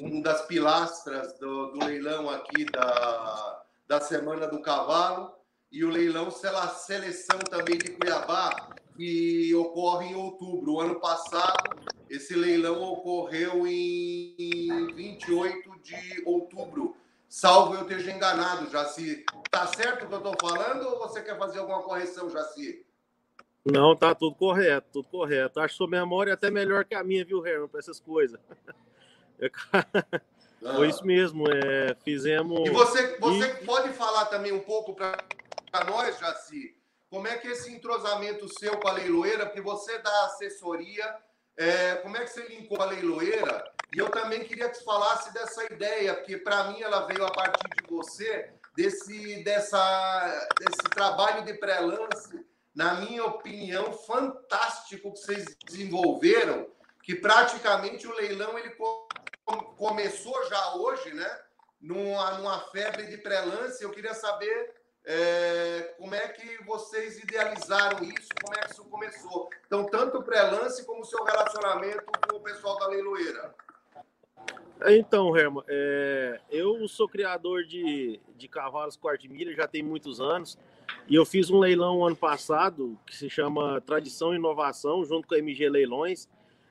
um das pilastras do, do leilão aqui da, da Semana do Cavalo. E o leilão seleção também de Cuiabá, que ocorre em outubro. O ano passado, esse leilão ocorreu em 28 de outubro. Salvo eu ter enganado, Jaci. Tá certo o que eu estou falando ou você quer fazer alguma correção, Jaci? Não, tá tudo correto, tudo correto. Acho que sua memória é até melhor que a minha, viu, Herman, para essas coisas. Foi isso mesmo, é, fizemos. E você, você e... pode falar também um pouco para nós, Jaci, como é que esse entrosamento seu com a leiloeira, porque você dá assessoria, é, como é que você linkou a leiloeira? E eu também queria que você falasse dessa ideia, porque para mim ela veio a partir de você, desse, dessa, desse trabalho de pré-lance, na minha opinião, fantástico que vocês desenvolveram, que praticamente o leilão ele começou já hoje, né? Numa, numa febre de pré-lance. Eu queria saber é, como é que vocês idealizaram isso, como é que isso começou. Então, tanto o pré-lance como o seu relacionamento com o pessoal da leiloeira. Então, Herman, é, eu sou criador de, de cavalos quarto de milha já tem muitos anos. E eu fiz um leilão ano passado que se chama Tradição e Inovação, junto com a MG Leilões.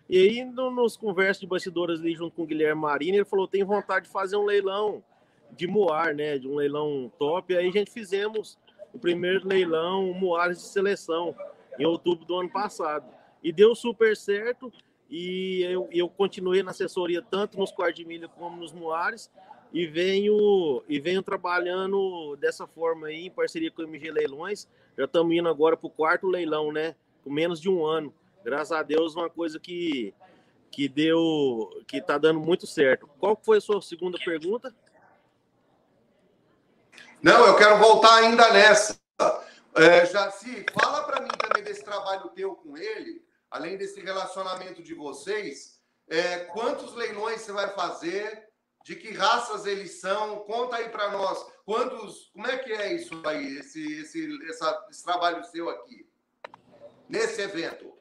E aí, no, nos conversas de bastidores ali junto com o Guilherme Marini, ele falou: tem vontade de fazer um leilão de Moar, né? De um leilão top. Aí a gente fizemos o primeiro leilão Moares de seleção em outubro do ano passado. E deu super certo. E eu, eu continuei na assessoria tanto nos quartos de milha como nos Moares. E venho, e venho trabalhando dessa forma aí, em parceria com o MG Leilões. Já estamos indo agora para o quarto leilão, né? Com menos de um ano graças a Deus, uma coisa que, que deu, que está dando muito certo. Qual foi a sua segunda pergunta? Não, eu quero voltar ainda nessa. É, Jaci, fala para mim também desse trabalho teu com ele, além desse relacionamento de vocês, é, quantos leilões você vai fazer? De que raças eles são? Conta aí para nós. Quantos? Como é que é isso aí, esse, esse, essa, esse trabalho seu aqui nesse evento?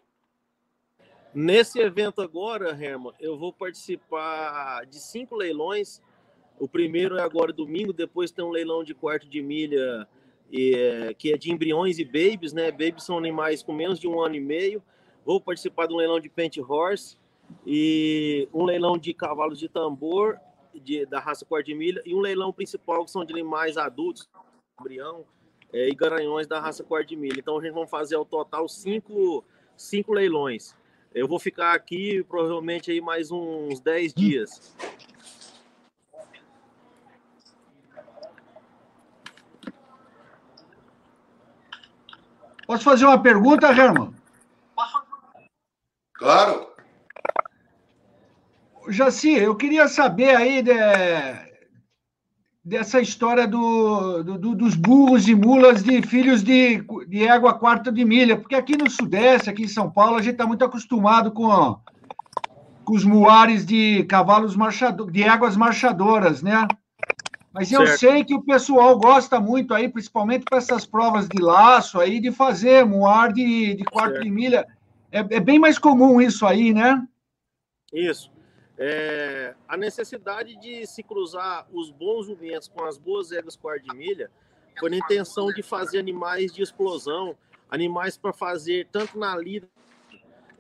Nesse evento agora, Herman, eu vou participar de cinco leilões. O primeiro é agora domingo, depois tem um leilão de quarto de milha é, que é de embriões e babies, né? Babies são animais com menos de um ano e meio. Vou participar de um leilão de pent horse e um leilão de cavalos de tambor de, da raça quarto de milha e um leilão principal que são de animais adultos, embrião é, e garanhões da raça quarto de milha. Então a gente vai fazer ao total cinco, cinco leilões. Eu vou ficar aqui provavelmente aí mais uns 10 dias. Posso fazer uma pergunta, Herman? Claro. Jaci, eu queria saber aí de, dessa história do, do, dos burros e mulas de filhos de, de égua quarto de milha, porque aqui no Sudeste, aqui em São Paulo, a gente está muito acostumado com, com os muares de cavalos marchadores, de éguas marchadoras, né? Mas eu certo. sei que o pessoal gosta muito aí, principalmente para essas provas de laço aí, de fazer muar de, de quarto certo. de milha. É, é bem mais comum isso aí, né? Isso. É, a necessidade de se cruzar os bons jumentos com as boas éguas quarto de milha foi na intenção de fazer animais de explosão, animais para fazer tanto na lida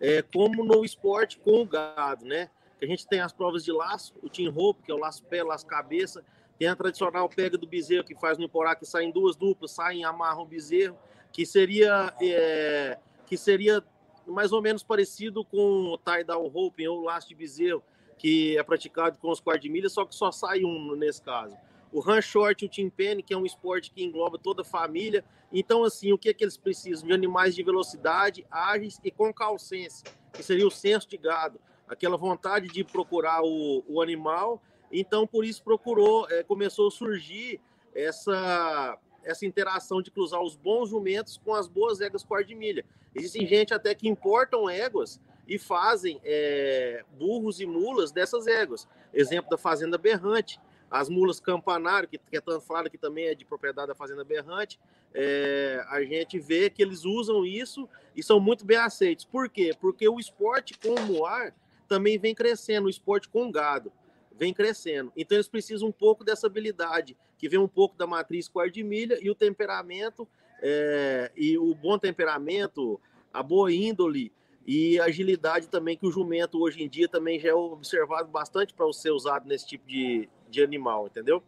é, como no esporte com o gado, né? A gente tem as provas de laço, o team rope, que é o laço pé, laço cabeça, tem a tradicional pega do bezerro, que faz no Iporá, que saem duas duplas, saem amarram o bezerro, que seria, é, que seria mais ou menos parecido com o tie-down rope ou laço de bezerro, que é praticado com os quartos de milha, só que só sai um nesse caso. o run short, o penny, que é um esporte que engloba toda a família. Então, assim, o que é que eles precisam? De animais de velocidade, ágeis e com calcense, que seria o senso de gado, aquela vontade de procurar o, o animal. Então, por isso procurou, é, começou a surgir essa essa interação de cruzar os bons jumentos com as boas éguas quarto de milha. Existem gente até que importam éguas e fazem é, burros e mulas dessas éguas. Exemplo da Fazenda Berrante, as mulas campanário, que, que é tão falado que também é de propriedade da Fazenda Berrante, é, a gente vê que eles usam isso e são muito bem aceitos. Por quê? Porque o esporte com o moar também vem crescendo, o esporte com gado vem crescendo. Então eles precisam um pouco dessa habilidade, que vem um pouco da matriz quarto de milha e o temperamento, é, e o bom temperamento, a boa índole e agilidade também, que o jumento hoje em dia também já é observado bastante para ser usado nesse tipo de, de animal, entendeu?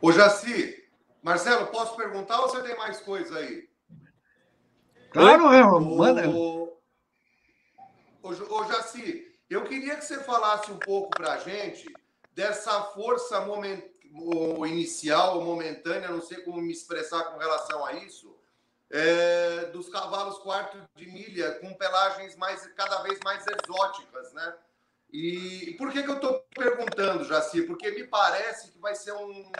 Ô Jaci, Marcelo, posso perguntar ou você tem mais coisa aí? Claro, é, manda. Ô, Jaci, eu queria que você falasse um pouco para a gente dessa força inicial momentânea, não sei como me expressar com relação a isso, é, dos cavalos quarto de milha com pelagens mais cada vez mais exóticas, né? E, por que, que eu estou perguntando, Jaci? Porque me parece que vai ser um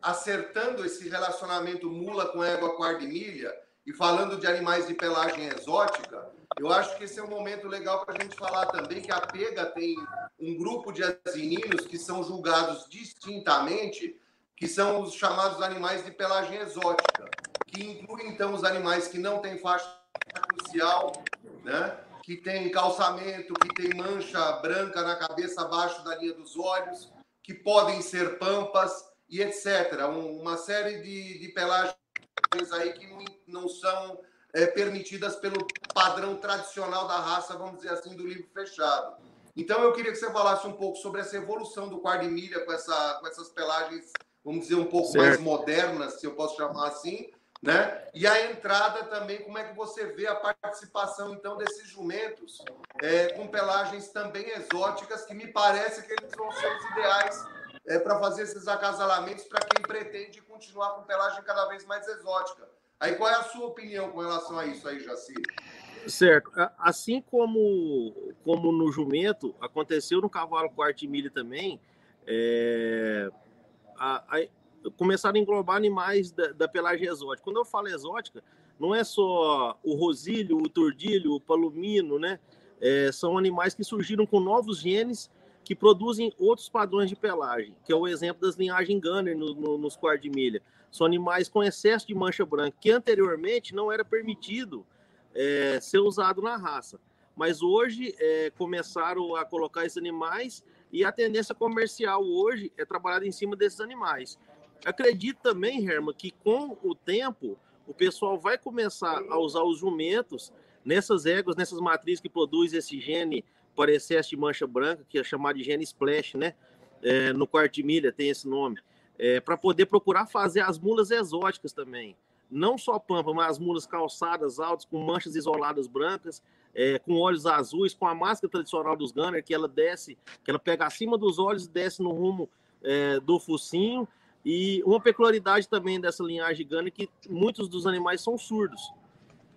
acertando esse relacionamento mula com égua quarto de milha e falando de animais de pelagem exótica, eu acho que esse é um momento legal para a gente falar também que a Pega tem um grupo de asininos que são julgados distintamente, que são os chamados animais de pelagem exótica, que incluem então os animais que não têm faixa crucial, né? que tem calçamento, que tem mancha branca na cabeça abaixo da linha dos olhos, que podem ser pampas e etc. uma série de, de pelagens aí que não, são é, permitidas pelo padrão tradicional da raça, vamos dizer assim, do livro fechado. Então eu queria que você falasse um pouco sobre essa evolução do quarto de milha com, essa, com essas pelagens, vamos dizer, um pouco certo. mais modernas, se eu posso chamar assim, né? E a entrada também, como é que você vê a participação, então, desses jumentos é, com pelagens também exóticas, que me parece que eles vão ser os ideais é, para fazer esses acasalamentos para quem pretende continuar com pelagem cada vez mais exótica. Aí qual é a sua opinião com relação a isso aí, Jaci? Certo. Assim como, como no jumento, aconteceu no cavalo quarto milha também, é, a, a, começaram a englobar animais da, da, pelagem exótica. Quando eu falo exótica, não é só o rosílio, o tordilho, o palomino, né? É, são animais que surgiram com novos genes que produzem outros padrões de pelagem, que é o exemplo das linhagens Gunner no, no, nos quartos de milha. São animais com excesso de mancha branca, que anteriormente não era permitido é, ser usado na raça. Mas hoje é, começaram a colocar esses animais e a tendência comercial hoje é trabalhar em cima desses animais. Acredito também, Herman, que com o tempo o pessoal vai começar a usar os jumentos nessas éguas, nessas matrizes que produzem esse gene para excesso de mancha branca, que é chamado de gene splash, né? É, no quarto de milha tem esse nome, é, para poder procurar fazer as mulas exóticas também. Não só pampa, mas as mulas calçadas altas, com manchas isoladas brancas, é, com olhos azuis, com a máscara tradicional dos Gunner, que ela desce, que ela pega acima dos olhos e desce no rumo é, do focinho. E uma peculiaridade também dessa linhagem Gunner é que muitos dos animais são surdos.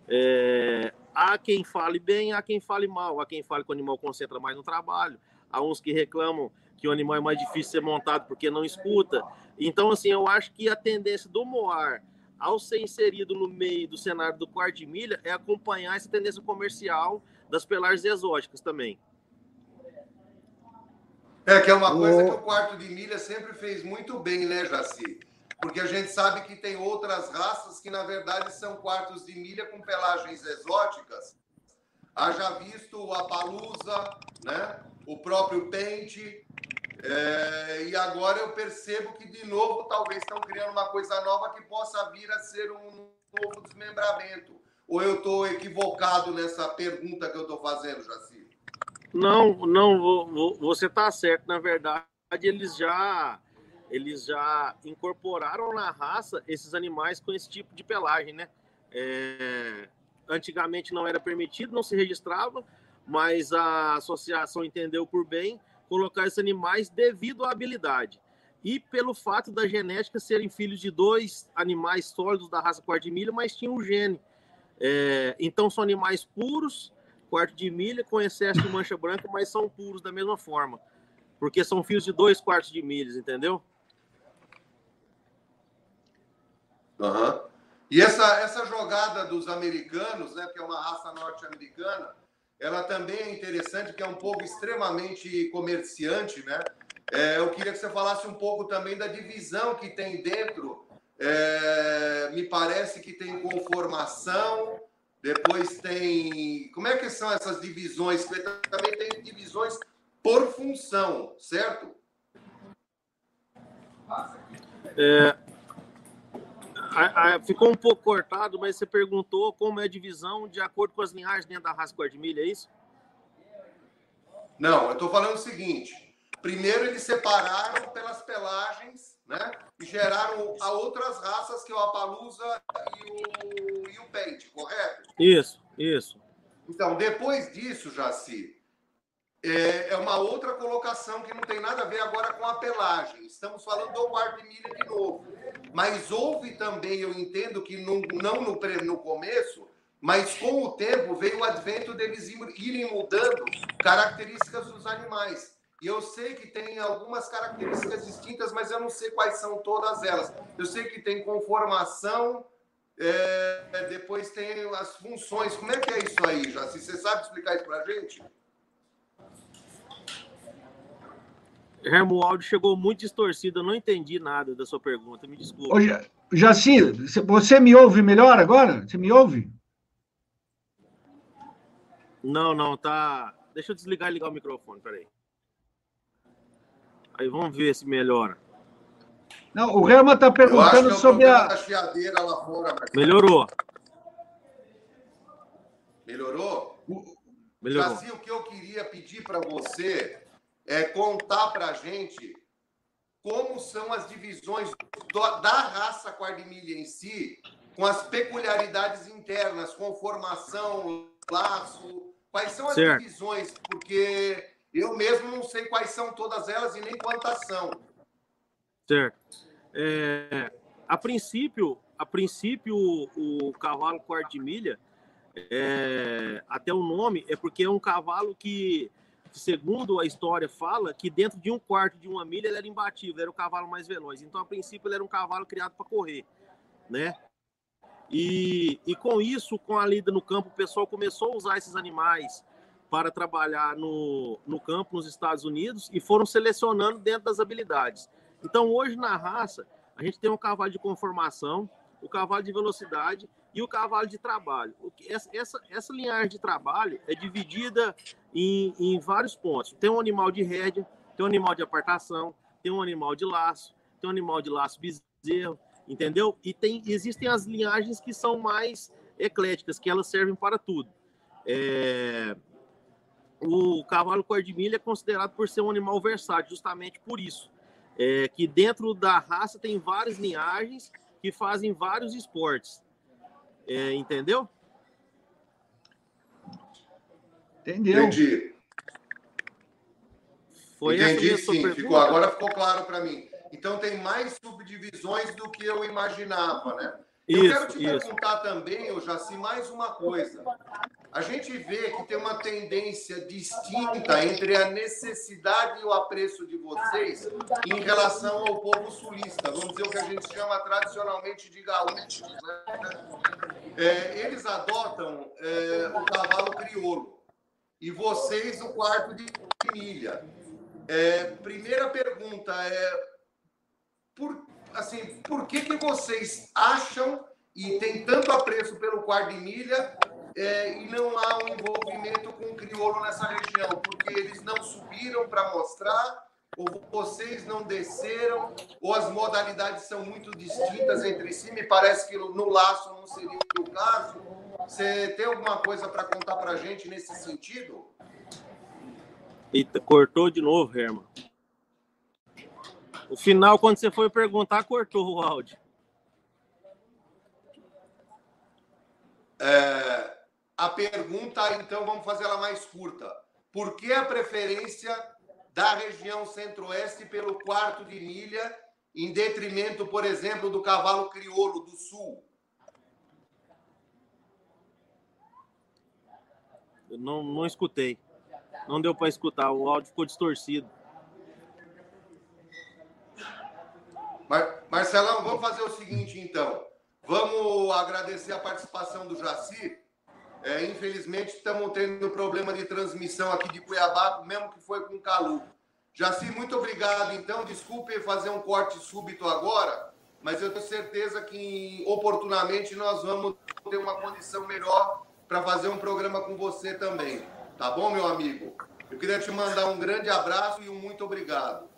É, há quem fale bem, há quem fale mal, há quem fale que o animal concentra mais no trabalho, há uns que reclamam que o animal é mais difícil de ser montado porque não escuta. Então, assim, eu acho que a tendência do Moar, ao ser inserido no meio do cenário do quarto de milha, é acompanhar essa tendência comercial das pelagens exóticas também. É, que é uma coisa que o quarto de milha sempre fez muito bem, né, Jaci? porque a gente sabe que tem outras raças que, na verdade, são quartos de milha com pelagens exóticas. Haja visto a palusa, né? O próprio pente. É... e agora eu percebo que, de novo, talvez estão criando uma coisa nova que possa vir a ser um novo desmembramento. Ou eu estou equivocado nessa pergunta que eu estou fazendo, Jaci? Não, não, você está certo. Na verdade, eles já eles já incorporaram na raça esses animais com esse tipo de pelagem, né? É, antigamente não era permitido, não se registrava, mas a associação entendeu por bem colocar esses animais devido à habilidade e pelo fato da genética serem filhos de dois animais sólidos da raça quarto de milha, mas tinham um gene. É, então são animais puros, quarto de milha, com excesso de mancha branca, mas são puros da mesma forma, porque são filhos de dois quartos de milhas, entendeu? Uhum. E essa, essa jogada dos americanos, né, que é uma raça norte-americana, ela também é interessante, que é um povo extremamente comerciante, né? É, eu queria que você falasse um pouco também da divisão que tem dentro. É, me parece que tem conformação, depois tem. Como é que são essas divisões? Porque também tem divisões por função, certo? É, a, a, ficou um pouco cortado, mas você perguntou como é a divisão de acordo com as linhagens dentro da raça guardimilha, é isso? Não, eu estou falando o seguinte: Primeiro, eles separaram pelas pelagens, né? E geraram a outras raças, que é o Apalusa e o, e o Pente, correto? Isso, isso. Então, depois disso, Jaci, é, é uma outra colocação que não tem nada a ver agora com a pelagem. Estamos falando do guarda-milha de novo. Mas houve também, eu entendo que não, não no, no começo, mas com o tempo veio o advento deles irem mudando características dos animais. E eu sei que tem algumas características distintas, mas eu não sei quais são todas elas. Eu sei que tem conformação, é, depois tem as funções. Como é que é isso aí, Jaci? Você sabe explicar isso para a gente? Remo, o áudio chegou muito distorcido, eu não entendi nada da sua pergunta, me desculpe. Ô, Jaci, você me ouve melhor agora? Você me ouve? Não, não, tá. Deixa eu desligar e ligar o microfone, peraí. Aí vamos ver se melhora. Não, o Helma está perguntando é sobre a. lá fora, Melhorou. Melhorou? Melhorou. Assim, o que eu queria pedir para você é contar para a gente como são as divisões do, da raça Quardimilha em si, com as peculiaridades internas, conformação, laço, quais são as certo. divisões, porque eu mesmo não sei quais são todas elas e nem quantas são. Certo. É, a princípio, a princípio o, o cavalo quarto de milha, é, até o nome, é porque é um cavalo que, segundo a história fala, que dentro de um quarto de uma milha ele era imbatível, era o cavalo mais veloz. Então, a princípio, ele era um cavalo criado para correr, né? E, e com isso, com a lida no campo, o pessoal começou a usar esses animais para trabalhar no, no campo nos Estados Unidos e foram selecionando dentro das habilidades. Então, hoje na raça, a gente tem um cavalo de conformação, o cavalo de velocidade e o cavalo de trabalho. Essa, essa, essa linhagem de trabalho é dividida em, em vários pontos. Tem um animal de rédea, tem um animal de apartação, tem um animal de laço, tem um animal de laço bezerro, entendeu? E tem, existem as linhagens que são mais ecléticas, que elas servem para tudo. É, o cavalo cor-de-milha é considerado por ser um animal versátil, justamente por isso. É, que dentro da raça tem várias linhagens que fazem vários esportes. É, entendeu? Entendeu? Entendi. Foi Entendi, sim. Ficou, agora ficou claro para mim. Então tem mais subdivisões do que eu imaginava, né? Eu isso, quero te isso. perguntar também, eu já sei mais uma coisa a gente vê que tem uma tendência distinta entre a necessidade e o apreço de vocês em relação ao povo sulista, vamos dizer o que a gente chama tradicionalmente de gaúchos. Né? É, eles adotam é, o cavalo crioulo e vocês o quarto de milha. É, primeira pergunta é por, assim, por que, que vocês acham e tem tanto apreço pelo quarto de milha é, e não há um envolvimento com o crioulo nessa região, porque eles não subiram para mostrar, ou vocês não desceram, ou as modalidades são muito distintas entre si. Me parece que no laço não seria o caso. Você tem alguma coisa para contar para a gente nesse sentido? Eita, cortou de novo, Herman. O final, quando você foi perguntar, cortou o áudio. É, a pergunta, então, vamos fazer ela mais curta. Por que a preferência da região centro-oeste pelo quarto de milha, em detrimento, por exemplo, do cavalo crioulo do sul? Eu não, não escutei. Não deu para escutar, o áudio ficou distorcido. Mar Marcelão, vamos fazer o seguinte, então. Vamos agradecer a participação do Jaci. É, infelizmente, estamos tendo problema de transmissão aqui de Cuiabá, mesmo que foi com Calu. Jaci, muito obrigado. Então, desculpe fazer um corte súbito agora, mas eu tenho certeza que oportunamente nós vamos ter uma condição melhor para fazer um programa com você também. Tá bom, meu amigo? Eu queria te mandar um grande abraço e um muito obrigado.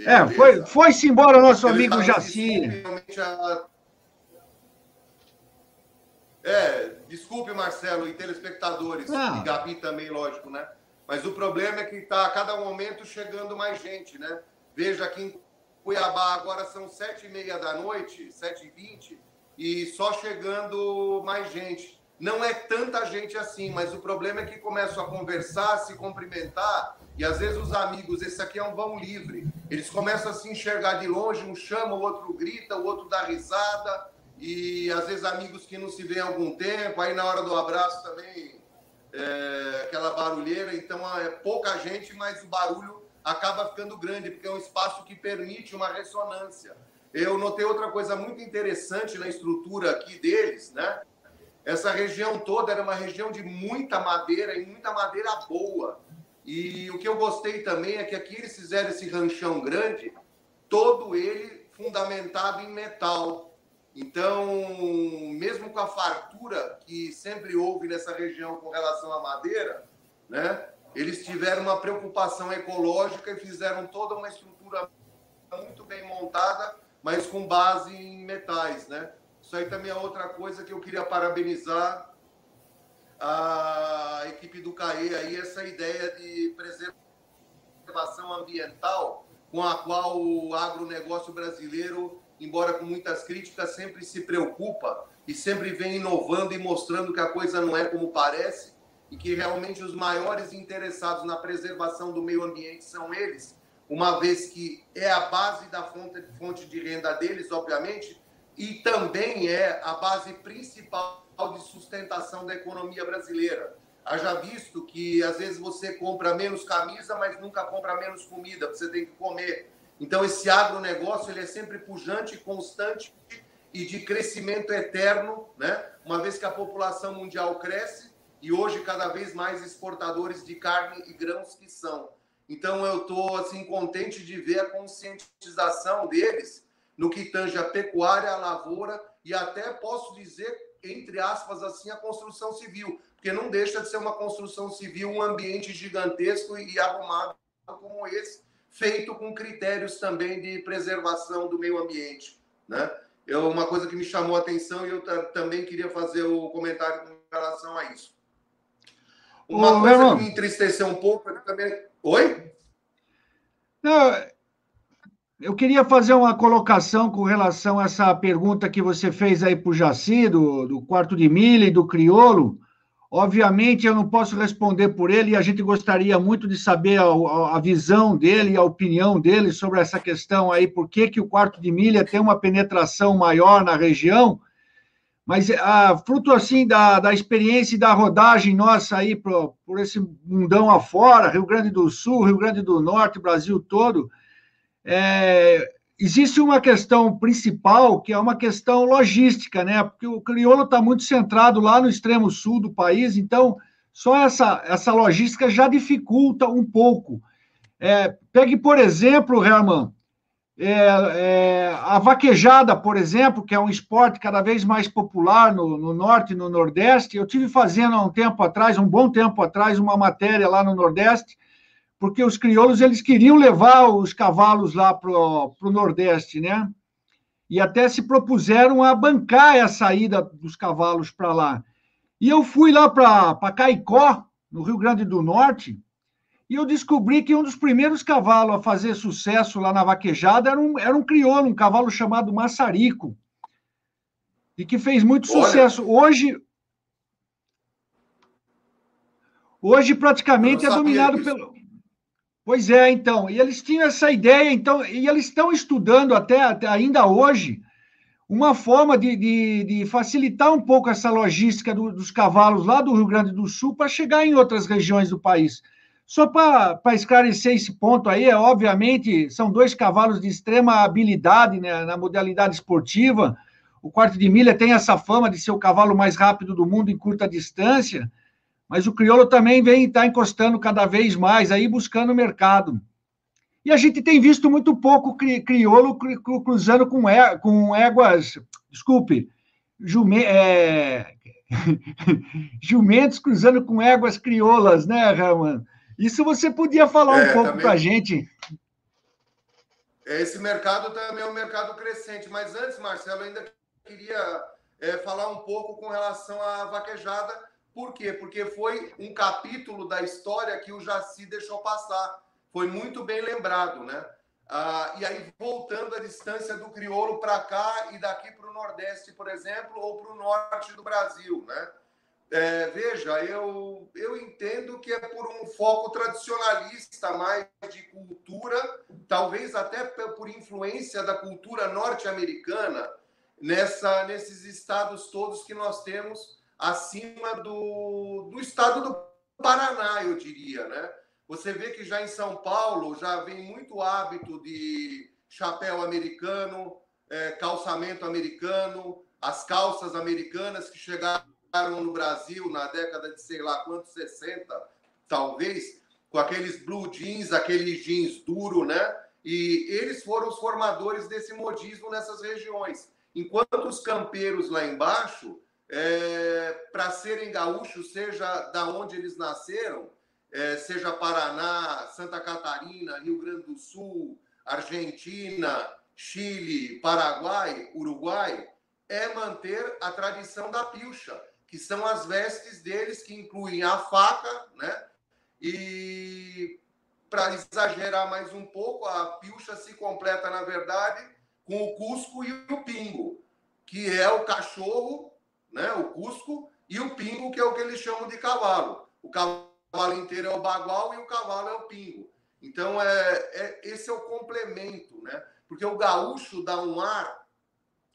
É, foi, foi-se embora o nosso amigo Jaci. É, desculpe, Marcelo, e telespectadores, ah. e Gabi também, lógico, né? Mas o problema é que está a cada momento chegando mais gente, né? Veja aqui em Cuiabá agora são sete e meia da noite, sete e vinte, e só chegando mais gente. Não é tanta gente assim, mas o problema é que começam a conversar, se cumprimentar, e às vezes os amigos, esse aqui é um vão livre, eles começam a se enxergar de longe, um chama, o outro grita, o outro dá risada, e às vezes amigos que não se vêem há algum tempo, aí na hora do abraço também é, aquela barulheira, então é pouca gente, mas o barulho acaba ficando grande, porque é um espaço que permite uma ressonância. Eu notei outra coisa muito interessante na estrutura aqui deles, né? Essa região toda era uma região de muita madeira e muita madeira boa. E o que eu gostei também é que aqui eles fizeram esse ranchão grande, todo ele fundamentado em metal. Então, mesmo com a fartura que sempre houve nessa região com relação à madeira, né, eles tiveram uma preocupação ecológica e fizeram toda uma estrutura muito bem montada, mas com base em metais, né? Isso aí também é outra coisa que eu queria parabenizar a equipe do CAE aí, essa ideia de preservação ambiental com a qual o agronegócio brasileiro, embora com muitas críticas, sempre se preocupa e sempre vem inovando e mostrando que a coisa não é como parece e que realmente os maiores interessados na preservação do meio ambiente são eles, uma vez que é a base da fonte, fonte de renda deles, obviamente, e também é a base principal de sustentação da economia brasileira. Haja visto que às vezes você compra menos camisa, mas nunca compra menos comida, você tem que comer. Então esse agronegócio ele é sempre pujante, constante e de crescimento eterno, né? Uma vez que a população mundial cresce e hoje cada vez mais exportadores de carne e grãos que são. Então eu estou assim contente de ver a conscientização deles no que tange a pecuária, a lavoura e até posso dizer, entre aspas, assim, a construção civil, porque não deixa de ser uma construção civil, um ambiente gigantesco e arrumado como esse, feito com critérios também de preservação do meio ambiente, né? É uma coisa que me chamou a atenção e eu também queria fazer o comentário com relação a isso. Uma Ô, coisa que me entristeceu um pouco é também. Oi? Não, eu queria fazer uma colocação com relação a essa pergunta que você fez aí para o Jaci, do, do quarto de milha e do criolo. Obviamente, eu não posso responder por ele, e a gente gostaria muito de saber a, a, visão dele, a opinião dele sobre essa questão aí, por que, que o quarto de milha tem uma penetração maior na região, mas a, fruto, assim, da, da experiência e da rodagem nossa aí por, por esse mundão afora, Rio Grande do Sul, Rio Grande do Norte, Brasil todo, é, existe uma questão principal, que é uma questão logística, né? Porque o crioulo está muito centrado lá no extremo sul do país, então só essa, essa logística já dificulta um pouco. É, pegue, por exemplo, Herman, é, é, a vaquejada, por exemplo, que é um esporte cada vez mais popular no, no, norte e no nordeste. Eu tive fazendo há um tempo atrás, um bom tempo atrás, uma matéria lá no nordeste, porque os crioulos eles queriam levar os cavalos lá para o Nordeste, né? E até se propuseram a bancar a saída dos cavalos para lá. E eu fui lá para Caicó, no Rio Grande do Norte, e eu descobri que um dos primeiros cavalos a fazer sucesso lá na vaquejada era um, era um crioulo, um cavalo chamado Massarico, e que fez muito Olha. sucesso. Hoje, hoje praticamente é dominado pelo. Pois é, então. E eles tinham essa ideia, então, e eles estão estudando até, até ainda hoje uma forma de, de, de, facilitar um pouco essa logística do, dos cavalos lá do Rio Grande do Sul para chegar em outras regiões do país. Só para esclarecer esse ponto aí, é, obviamente, são dois cavalos de extrema habilidade né, na modalidade esportiva. O quarto de milha tem essa fama de ser o cavalo mais rápido do mundo em curta distância, mas o crioulo também vem estar tá encostando cada vez mais aí, buscando mercado. E a gente tem visto muito pouco cri, crioulo cruzando com, é, com éguas, desculpe, jume, é, jumentos cruzando com éguas crioulas, né, Raman? Isso você podia falar é, um pouco para a gente. Esse mercado também é um mercado crescente. Mas antes, Marcelo, ainda queria é, falar um pouco com relação à vaquejada. Por quê? Porque foi um capítulo da história que o Jaci deixou passar. Foi muito bem lembrado, né? Ah, e aí, voltando a distância do crioulo para cá e daqui para o Nordeste, por exemplo, ou para o Norte do Brasil, né? É, veja, eu, eu entendo que é por um foco tradicionalista mais de cultura, talvez até por influência da cultura norte-americana, nessa nesses estados todos que nós temos acima do, do estado do Paraná, eu diria, né? Você vê que já em São Paulo já vem muito hábito de chapéu americano, é, calçamento americano, as calças americanas que chegaram no Brasil na década de sei lá quantos, 60, talvez, com aqueles blue jeans, aqueles jeans duro, né? E eles foram os formadores desse modismo nessas regiões. Enquanto os campeiros lá embaixo, é, para serem gaúchos, seja da onde eles nasceram, é, seja Paraná, Santa Catarina, Rio Grande do Sul, Argentina, Chile, Paraguai, Uruguai, é manter a tradição da pilcha que são as vestes deles, que incluem a faca, né? E para exagerar mais um pouco, a pilcha se completa, na verdade, com o cusco e o pingo, que é o cachorro, né? O cusco, e o pingo, que é o que eles chamam de cavalo. O cavalo inteiro é o bagual e o cavalo é o pingo. Então, é, é esse é o complemento, né? Porque o gaúcho dá um ar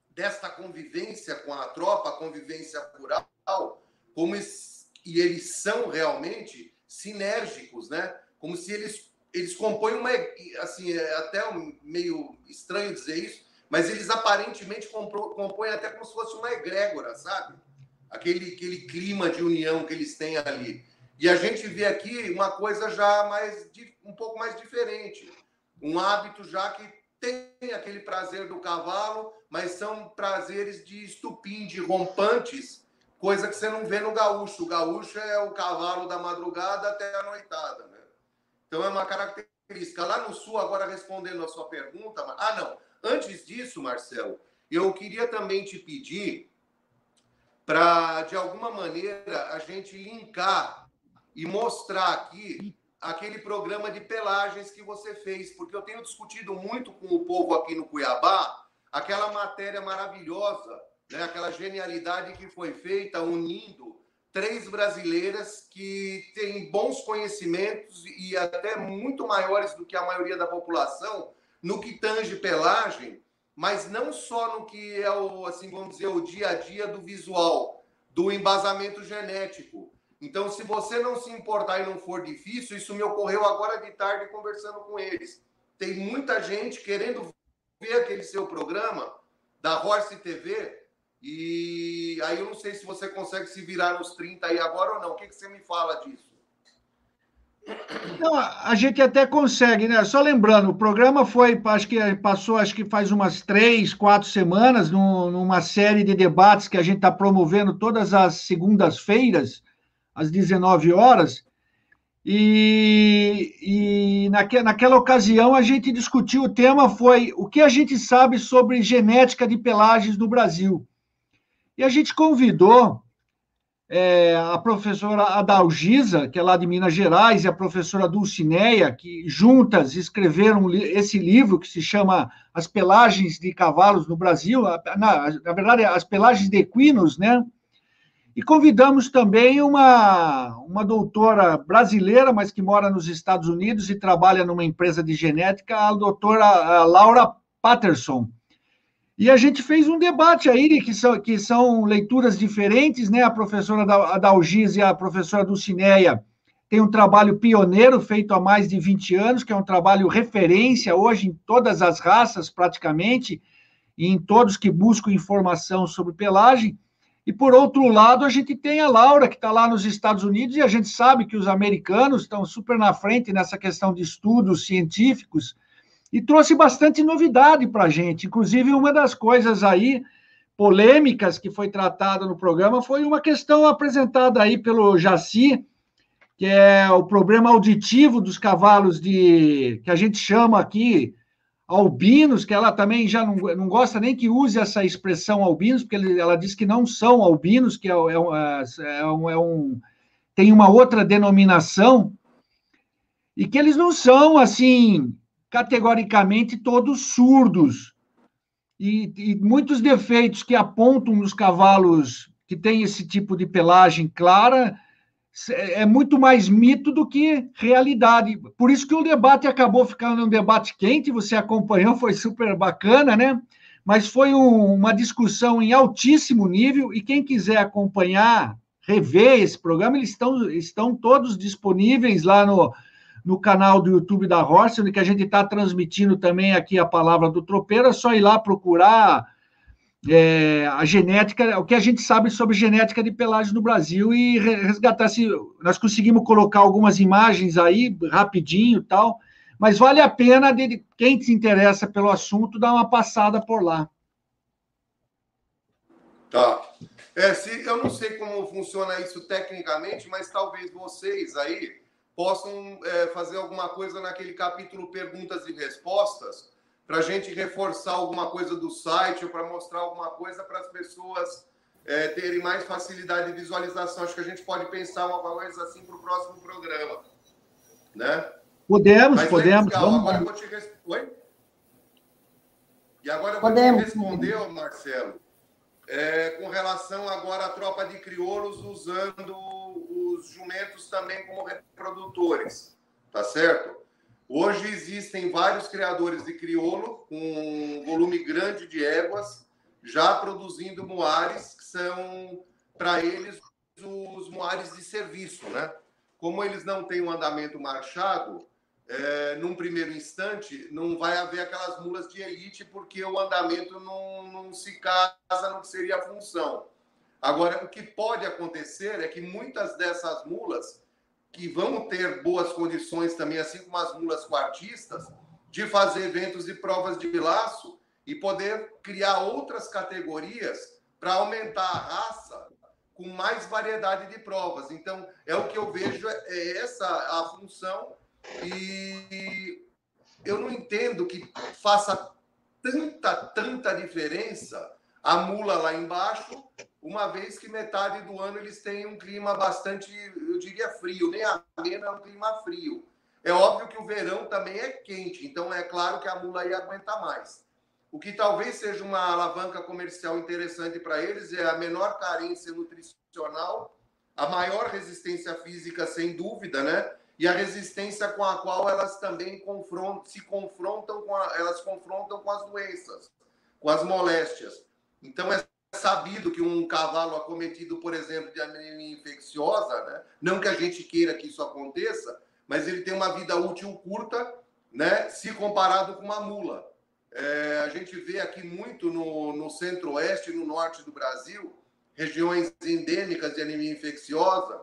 desta convivência com a tropa, convivência rural, como eles, e eles são realmente sinérgicos, né? Como se eles eles compõem uma assim é até meio estranho dizer isso, mas eles aparentemente compõem até como se fosse uma egrégora, sabe? Aquele aquele clima de união que eles têm ali. E a gente vê aqui uma coisa já mais um pouco mais diferente, um hábito já que tem aquele prazer do cavalo, mas são prazeres de estupim, de rompantes coisa que você não vê no gaúcho. O gaúcho é o cavalo da madrugada até a noitada, né? Então é uma característica. Lá no sul, agora respondendo a sua pergunta, ah, não. Antes disso, Marcelo, eu queria também te pedir para, de alguma maneira, a gente linkar e mostrar aqui aquele programa de pelagens que você fez, porque eu tenho discutido muito com o povo aqui no Cuiabá aquela matéria maravilhosa né? aquela genialidade que foi feita unindo três brasileiras que têm bons conhecimentos e até muito maiores do que a maioria da população no que tange pelagem, mas não só no que é o assim vamos dizer o dia a dia do visual, do embasamento genético. Então, se você não se importar e não for difícil, isso me ocorreu agora de tarde conversando com eles. Tem muita gente querendo ver aquele seu programa da Horse TV e aí eu não sei se você consegue se virar nos 30 aí agora ou não. O que, que você me fala disso? Não, a gente até consegue, né? Só lembrando, o programa foi, acho que passou, acho que faz umas três, quatro semanas, numa série de debates que a gente está promovendo todas as segundas-feiras, às 19 horas. E, e naque, naquela ocasião a gente discutiu, o tema foi o que a gente sabe sobre genética de pelagens no Brasil. E a gente convidou é, a professora Adalgisa, que é lá de Minas Gerais, e a professora Dulcineia, que juntas escreveram esse livro que se chama As Pelagens de Cavalos no Brasil, na, na verdade, As Pelagens de Equinos, né? E convidamos também uma, uma doutora brasileira, mas que mora nos Estados Unidos e trabalha numa empresa de genética, a doutora Laura Patterson. E a gente fez um debate aí, que são, que são leituras diferentes, né? A professora Adalgise e a professora Dulcineia tem um trabalho pioneiro feito há mais de 20 anos, que é um trabalho referência hoje em todas as raças, praticamente, e em todos que buscam informação sobre pelagem. E, por outro lado, a gente tem a Laura, que está lá nos Estados Unidos, e a gente sabe que os americanos estão super na frente nessa questão de estudos científicos, e trouxe bastante novidade para a gente. Inclusive, uma das coisas aí polêmicas que foi tratada no programa foi uma questão apresentada aí pelo Jaci, que é o problema auditivo dos cavalos de que a gente chama aqui albinos, que ela também já não, não gosta nem que use essa expressão albinos, porque ele, ela diz que não são albinos, que é, é, é, é, um, é um tem uma outra denominação, e que eles não são assim categoricamente todos surdos. E, e, muitos defeitos que apontam nos cavalos que têm esse tipo de pelagem clara é muito mais mito do que realidade. Por isso que o debate acabou ficando um debate quente, você acompanhou, foi super bacana, né? Mas foi um, uma discussão em altíssimo nível, e quem quiser acompanhar, rever esse programa, eles estão, estão todos disponíveis lá no, no canal do YouTube da Horse, que a gente está transmitindo também aqui a palavra do tropeiro, é só ir lá procurar é, a genética, o que a gente sabe sobre genética de pelagem no Brasil e resgatar se nós conseguimos colocar algumas imagens aí rapidinho tal, mas vale a pena de, quem se interessa pelo assunto dar uma passada por lá. Tá. É, se, eu não sei como funciona isso tecnicamente, mas talvez vocês aí possam é, fazer alguma coisa naquele capítulo perguntas e respostas para a gente reforçar alguma coisa do site ou para mostrar alguma coisa para as pessoas é, terem mais facilidade de visualização. Acho que a gente pode pensar uma coisa assim para o próximo programa, né? Podemos, Mas podemos. Legal. Vamos. Agora eu vou te. Oi? E agora eu vou podemos. te responder, Marcelo, é, com relação agora à tropa de crioulos usando os jumentos também como reprodutores, tá certo? Hoje existem vários criadores de crioulo com um volume grande de éguas já produzindo moares que são para eles os moares de serviço, né? Como eles não têm um andamento marchado, é, num primeiro instante, não vai haver aquelas mulas de elite, porque o andamento não, não se casa que seria a função. Agora, o que pode acontecer é que muitas dessas mulas, que vão ter boas condições também, assim como as mulas quartistas, de fazer eventos e provas de laço e poder criar outras categorias para aumentar a raça com mais variedade de provas. Então, é o que eu vejo, é essa a função e eu não entendo que faça tanta, tanta diferença a mula lá embaixo, uma vez que metade do ano eles têm um clima bastante, eu diria, frio, nem ameno é um clima frio. É óbvio que o verão também é quente, então é claro que a mula ia aguentar mais. O que talvez seja uma alavanca comercial interessante para eles é a menor carência nutricional, a maior resistência física, sem dúvida, né? e a resistência com a qual elas também confrontam, se confrontam com a, elas confrontam com as doenças, com as moléstias. Então é sabido que um cavalo acometido, por exemplo, de anemia infecciosa, né, não que a gente queira que isso aconteça, mas ele tem uma vida útil curta, né, se comparado com uma mula. É, a gente vê aqui muito no, no centro-oeste e no norte do Brasil, regiões endêmicas de anemia infecciosa,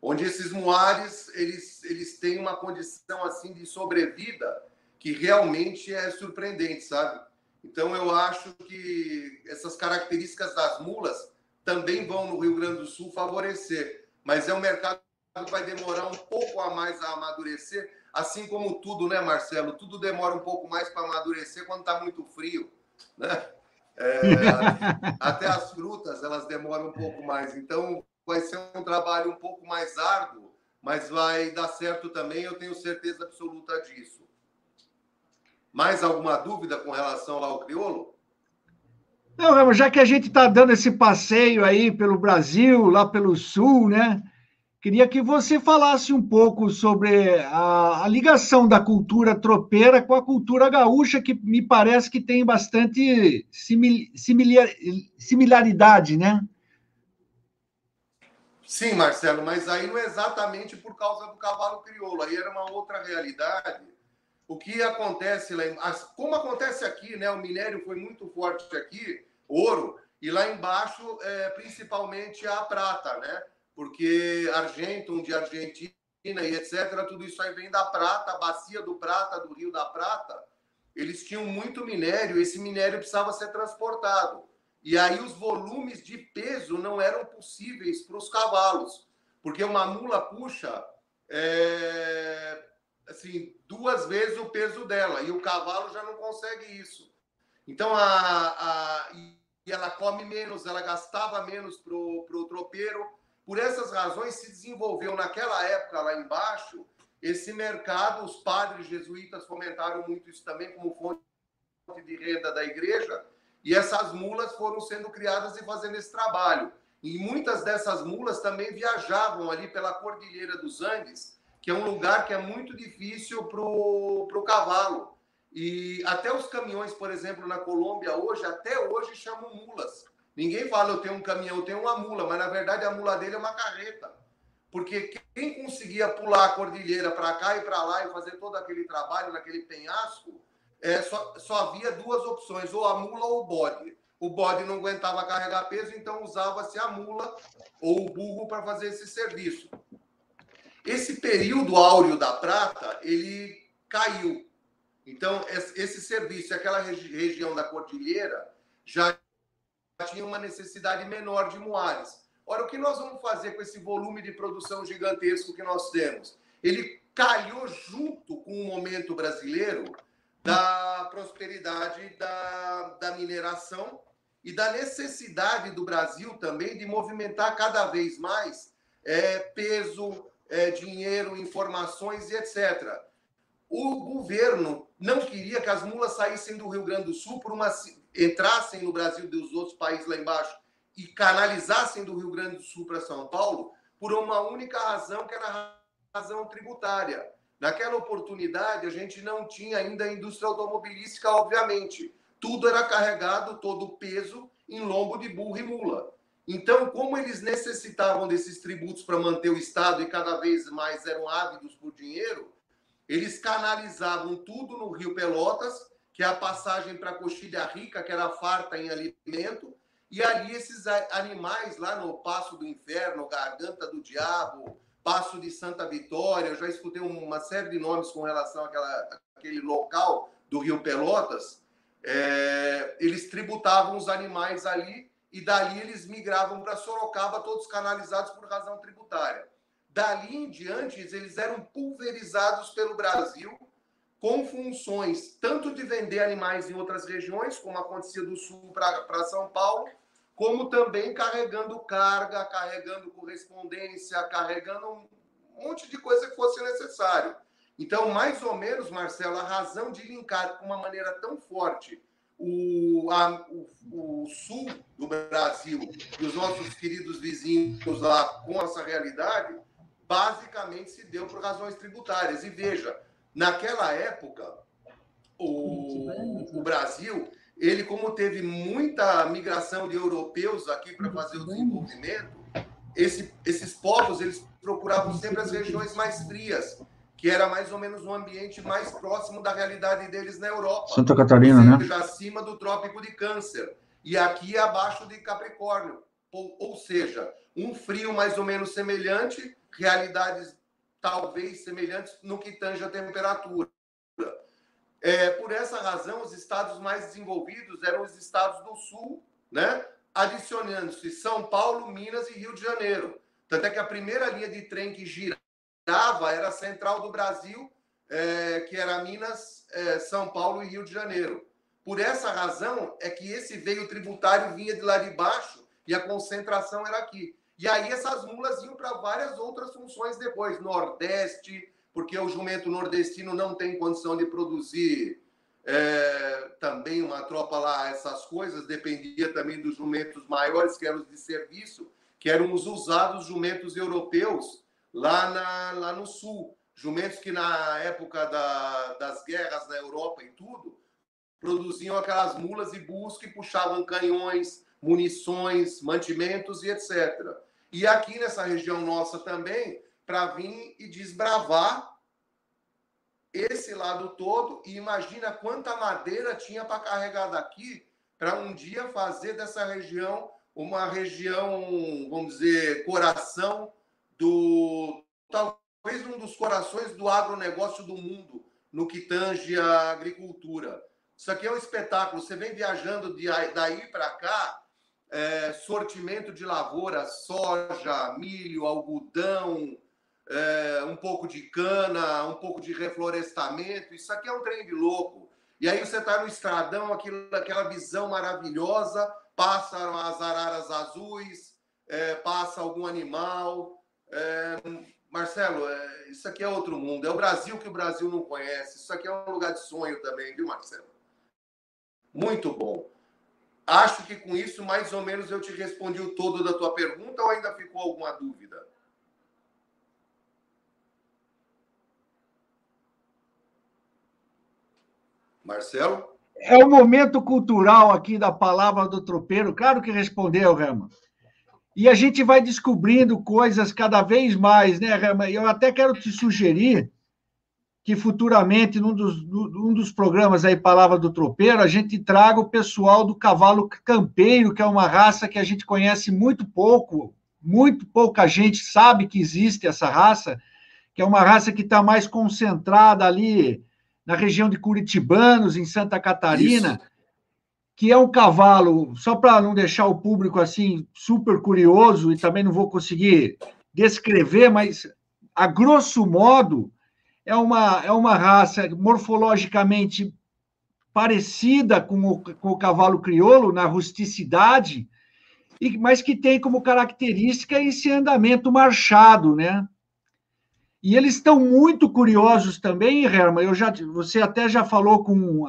onde esses moares eles, eles têm uma condição assim de sobrevida que realmente é surpreendente, sabe? Então eu acho que essas características das mulas também vão no Rio Grande do Sul favorecer, mas é um mercado que vai demorar um pouco a mais a amadurecer, assim como tudo, né, Marcelo? Tudo demora um pouco mais para amadurecer quando está muito frio, né? É, até as frutas elas demoram um pouco mais. Então vai ser um trabalho um pouco mais árduo, mas vai dar certo também. Eu tenho certeza absoluta disso. Mais alguma dúvida com relação ao crioulo? Não, já que a gente está dando esse passeio aí pelo Brasil, lá pelo Sul, né? Queria que você falasse um pouco sobre a, a, ligação da cultura tropeira com a cultura gaúcha, que me parece que tem bastante simil, similar, similaridade, né? Sim, Marcelo, mas aí não é exatamente por causa do cavalo crioulo, aí era uma outra realidade. O que acontece lá, como acontece aqui, né? O minério foi muito forte aqui, ouro, e lá embaixo, é, principalmente a prata, né? porque Argentum de Argentina e etc., tudo isso aí vem da prata, bacia do prata, do Rio da Prata, eles tinham muito minério, esse minério precisava ser transportado. E aí os volumes de peso não eram possíveis para os cavalos, porque uma mula puxa é, assim, duas vezes o peso dela, e o cavalo já não consegue isso. Então, a, a, e ela come menos, ela gastava menos para o tropeiro, por essas razões, se desenvolveu naquela época lá embaixo esse mercado. Os padres jesuítas fomentaram muito isso também como fonte de renda da igreja. E essas mulas foram sendo criadas e fazendo esse trabalho. E muitas dessas mulas também viajavam ali pela Cordilheira dos Andes, que é um lugar que é muito difícil para o cavalo. E até os caminhões, por exemplo, na Colômbia hoje, até hoje chamam mulas. Ninguém fala, eu tenho um caminhão, eu tenho uma mula, mas na verdade a mula dele é uma carreta. Porque quem conseguia pular a cordilheira para cá e para lá e fazer todo aquele trabalho naquele penhasco, é, só, só havia duas opções, ou a mula ou o bode. O bode não aguentava carregar peso, então usava-se a mula ou o burro para fazer esse serviço. Esse período áureo da prata, ele caiu. Então, esse serviço, aquela regi região da cordilheira, já tinha uma necessidade menor de moares. Ora, o que nós vamos fazer com esse volume de produção gigantesco que nós temos? Ele calhou junto com o momento brasileiro da prosperidade da, da mineração e da necessidade do Brasil também de movimentar cada vez mais é, peso, é, dinheiro, informações e etc. O governo não queria que as mulas saíssem do Rio Grande do Sul por uma entrassem no Brasil dos outros países lá embaixo e canalizassem do Rio Grande do Sul para São Paulo por uma única razão, que era a razão tributária. Naquela oportunidade, a gente não tinha ainda a indústria automobilística, obviamente. Tudo era carregado, todo o peso, em lombo de burro e mula. Então, como eles necessitavam desses tributos para manter o Estado e cada vez mais eram ávidos por dinheiro, eles canalizavam tudo no Rio Pelotas que é a passagem para Coxilha Rica, que era farta em alimento, e ali esses animais lá no Passo do Inferno, Garganta do Diabo, Passo de Santa Vitória, eu já escutei uma série de nomes com relação àquela, àquele local do Rio Pelotas, é, eles tributavam os animais ali e dali eles migravam para Sorocaba, todos canalizados por razão tributária. Dali em diante, eles eram pulverizados pelo Brasil com funções tanto de vender animais em outras regiões, como acontecia do Sul para São Paulo, como também carregando carga, carregando correspondência, carregando um monte de coisa que fosse necessário. Então, mais ou menos, Marcelo, a razão de linkar com uma maneira tão forte o, a, o, o, sul do Brasil e os nossos queridos vizinhos lá com essa realidade, basicamente se deu por razões tributárias. E veja, Naquela época, o, o Brasil, ele como teve muita migração de europeus aqui para fazer o desenvolvimento, esse, esses povos eles procuravam sempre as regiões mais frias, que era mais ou menos um ambiente mais próximo da realidade deles na Europa. Santa Catarina, né? Acima do Trópico de Câncer e aqui abaixo de Capricórnio. Ou, ou seja, um frio mais ou menos semelhante, realidades talvez semelhantes no que tange a temperatura. É, por essa razão, os estados mais desenvolvidos eram os estados do sul, né? adicionando-se São Paulo, Minas e Rio de Janeiro. Tanto é que a primeira linha de trem que girava era a central do Brasil, é, que era Minas, é, São Paulo e Rio de Janeiro. Por essa razão é que esse veio tributário vinha de lá de baixo e a concentração era aqui. E aí essas mulas iam para várias outras funções depois, Nordeste, porque o jumento nordestino não tem condição de produzir é, também uma tropa lá, essas coisas, dependia também dos jumentos maiores, que eram os de serviço, que eram os usados jumentos europeus lá, na, lá no sul. Jumentos que na época da, das guerras na Europa e tudo, produziam aquelas mulas e bus que puxavam canhões, munições, mantimentos e etc. E aqui nessa região nossa também, para vir e desbravar esse lado todo e imagina quanta madeira tinha para carregar daqui para um dia fazer dessa região uma região, vamos dizer, coração do talvez um dos corações do agronegócio do mundo no que tange a agricultura. Isso aqui é um espetáculo. Você vem viajando de, daí para cá, é, sortimento de lavoura, soja, milho, algodão, é, um pouco de cana, um pouco de reflorestamento. Isso aqui é um trem de louco. E aí você está no estradão, aquilo, aquela visão maravilhosa, passam as araras azuis, é, passa algum animal. É, Marcelo, é, isso aqui é outro mundo. É o Brasil que o Brasil não conhece. Isso aqui é um lugar de sonho também, viu, Marcelo? Muito bom. Acho que com isso, mais ou menos, eu te respondi o todo da tua pergunta ou ainda ficou alguma dúvida? Marcelo? É o momento cultural aqui da palavra do tropeiro. Claro que respondeu, Rama. E a gente vai descobrindo coisas cada vez mais, né, Rama? Eu até quero te sugerir que futuramente, num dos, num dos programas aí, Palavra do Tropeiro, a gente traga o pessoal do cavalo campeiro, que é uma raça que a gente conhece muito pouco, muito pouca gente sabe que existe essa raça, que é uma raça que está mais concentrada ali na região de Curitibanos, em Santa Catarina, Isso. que é um cavalo, só para não deixar o público assim super curioso, e também não vou conseguir descrever, mas a grosso modo é uma, é uma raça morfologicamente parecida com o, com o cavalo crioulo na rusticidade, e, mas que tem como característica esse andamento marchado, né? E eles estão muito curiosos também, Herman. Eu já, você até já falou com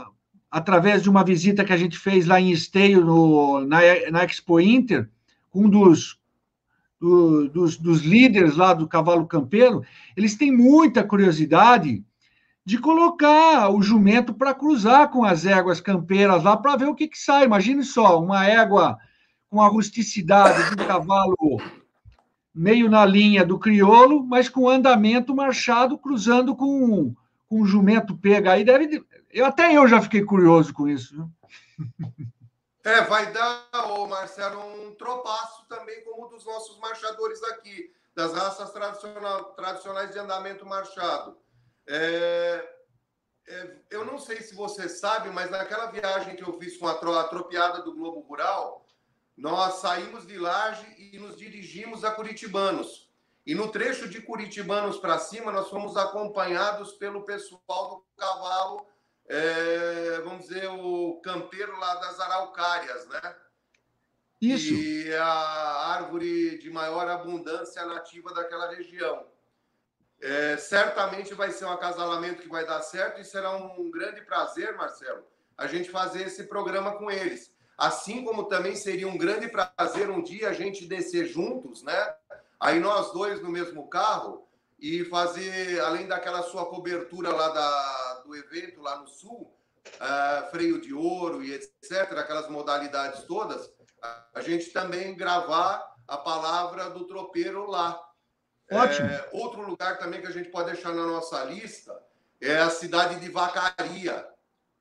através de uma visita que a gente fez lá em Esteio, no, na, na Expo Inter, um dos, do, dos, dos líderes lá do cavalo campeiro, eles têm muita curiosidade de colocar o jumento para cruzar com as éguas campeiras lá para ver o que, que sai. Imagine só, uma égua com a rusticidade de um cavalo meio na linha do crioulo, mas com andamento marchado, cruzando com, com um jumento pega. Aí deve. Eu, até eu já fiquei curioso com isso. É, vai dar, ô Marcelo, um tropaço também, como dos nossos marchadores aqui, das raças tradicional, tradicionais de andamento marchado. É, é, eu não sei se você sabe, mas naquela viagem que eu fiz com a, a tropeada do Globo Rural, nós saímos de Laje e nos dirigimos a Curitibanos. E no trecho de Curitibanos para cima, nós fomos acompanhados pelo pessoal do cavalo, é, vamos dizer, o campeiro lá das Araucárias, né? Isso. E a árvore de maior abundância nativa daquela região. É, certamente vai ser um acasalamento que vai dar certo e será um grande prazer, Marcelo, a gente fazer esse programa com eles. Assim como também seria um grande prazer um dia a gente descer juntos, né? Aí nós dois no mesmo carro e fazer, além daquela sua cobertura lá da, do evento lá no sul, uh, freio de ouro e etc., aquelas modalidades todas, a gente também gravar a palavra do tropeiro lá. Ótimo. É, outro lugar também que a gente pode deixar na nossa lista é a cidade de Vacaria.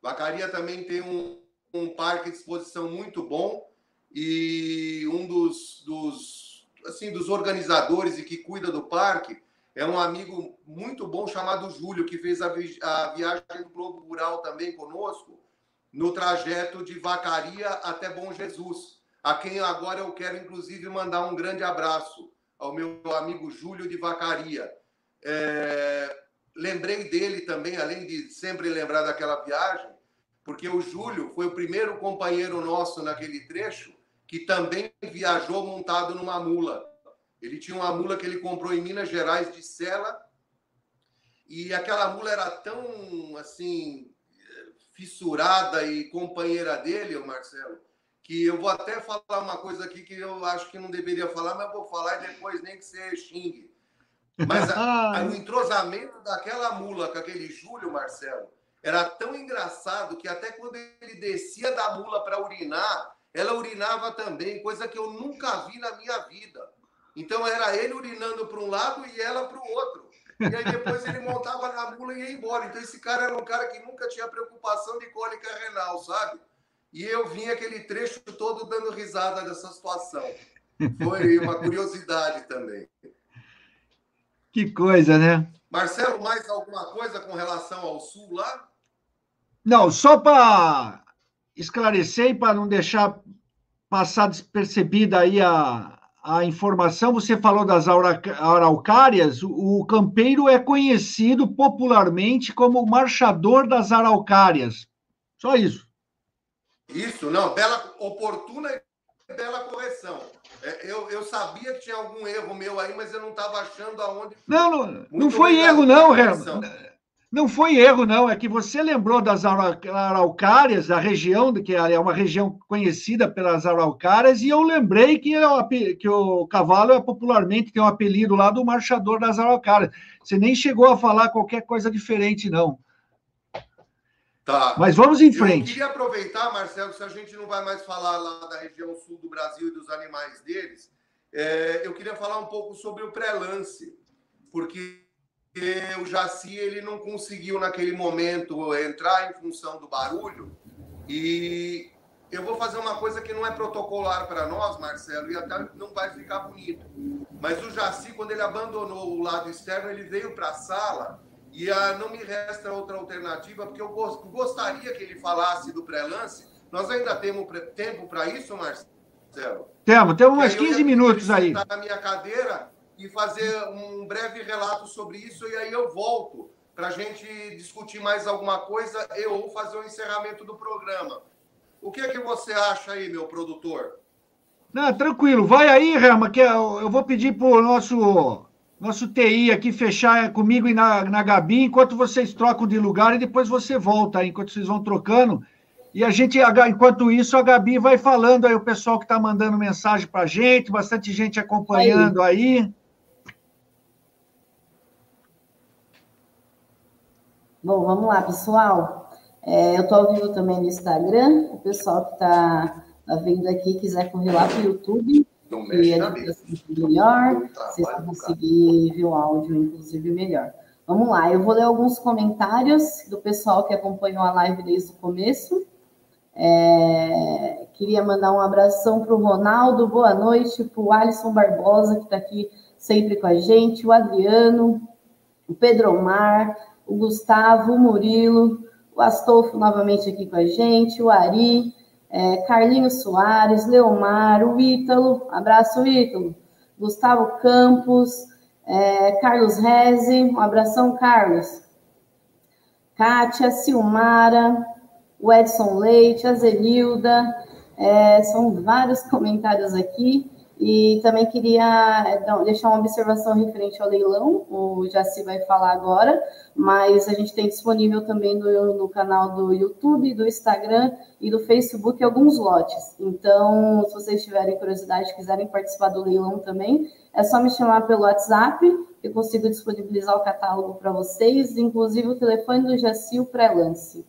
Vacaria também tem um, um parque de exposição muito bom e um dos, dos, assim, dos organizadores e que cuida do parque é um amigo muito bom chamado Júlio, que fez a, vi a viagem do Globo Rural também conosco, no trajeto de Vacaria até Bom Jesus, a quem agora eu quero, inclusive, mandar um grande abraço ao meu amigo Júlio de Vacaria. É... Lembrei dele também, além de sempre lembrar daquela viagem, porque o Júlio foi o primeiro companheiro nosso naquele trecho que também viajou montado numa mula. Ele tinha uma mula que ele comprou em Minas Gerais de Sela e aquela mula era tão assim fissurada e companheira dele, o Marcelo, que eu vou até falar uma coisa aqui que eu acho que não deveria falar, mas vou falar e depois nem que você xingue. Mas a, a, o entrosamento daquela mula com aquele Júlio, Marcelo, era tão engraçado que até quando ele descia da mula para urinar, ela urinava também, coisa que eu nunca vi na minha vida. Então era ele urinando para um lado e ela para o outro. E aí depois ele montava na mula e ia embora. Então esse cara era um cara que nunca tinha preocupação de cólica renal, sabe? E eu vim aquele trecho todo dando risada dessa situação. Foi uma curiosidade também. Que coisa, né? Marcelo, mais alguma coisa com relação ao Sul lá? Não, só para esclarecer e para não deixar passar despercebida aí a, a informação, você falou das araucárias, o campeiro é conhecido popularmente como o marchador das araucárias. Só isso. Isso, não, bela, oportuna e bela correção. É, eu, eu sabia que tinha algum erro meu aí, mas eu não estava achando aonde. Não, não, não foi erro, não, Herman. Não foi erro, não. É que você lembrou das araucárias, a região, que é uma região conhecida pelas araucárias, e eu lembrei que, é que o cavalo é popularmente tem um apelido lá do marchador das araucárias. Você nem chegou a falar qualquer coisa diferente, não. Tá. Mas vamos em frente. Eu queria aproveitar, Marcelo, se a gente não vai mais falar lá da região sul do Brasil e dos animais deles, é, eu queria falar um pouco sobre o pré-lance, porque o Jaci ele não conseguiu naquele momento entrar em função do barulho e eu vou fazer uma coisa que não é protocolar para nós, Marcelo, e até não vai ficar bonito. Mas o Jaci, quando ele abandonou o lado externo, ele veio para a sala e a, não me resta outra alternativa, porque eu gostaria que ele falasse do pré-lance. Nós ainda temos tempo para isso, Marcelo? Temos, temos mais 15 minutos aí. na minha cadeira e fazer um breve relato sobre isso, e aí eu volto para a gente discutir mais alguma coisa e ou fazer o encerramento do programa. O que é que você acha aí, meu produtor? Não, tranquilo. Vai aí, Rama, que eu vou pedir para o nosso, nosso TI aqui fechar comigo e na, na Gabi, enquanto vocês trocam de lugar e depois você volta aí, enquanto vocês vão trocando. E a gente, enquanto isso, a Gabi vai falando aí, o pessoal que está mandando mensagem para a gente, bastante gente acompanhando aí. aí. Bom, vamos lá, pessoal. É, eu estou ao vivo também no Instagram. O pessoal que está tá vendo aqui quiser correr lá para o YouTube. Não mexe e a melhor. Vocês vão conseguir ver o áudio, inclusive, melhor. Vamos lá, eu vou ler alguns comentários do pessoal que acompanhou a live desde o começo. É, queria mandar um abração para o Ronaldo, boa noite, para o Alisson Barbosa, que está aqui sempre com a gente, o Adriano, o Pedro Omar, o Gustavo, o Murilo, o Astolfo novamente aqui com a gente, o Ari, é, Carlinhos Soares, Leomar, o Ítalo, abraço Ítalo, Gustavo Campos, é, Carlos Reze, um abração Carlos, Kátia, Silmara, o Edson Leite, a Zenilda, é, são vários comentários aqui. E também queria é, deixar uma observação referente ao leilão, o Jaci vai falar agora, mas a gente tem disponível também no, no canal do YouTube, do Instagram e do Facebook alguns lotes. Então, se vocês tiverem curiosidade, quiserem participar do leilão também, é só me chamar pelo WhatsApp, eu consigo disponibilizar o catálogo para vocês, inclusive o telefone do Jaci, o pré-lance.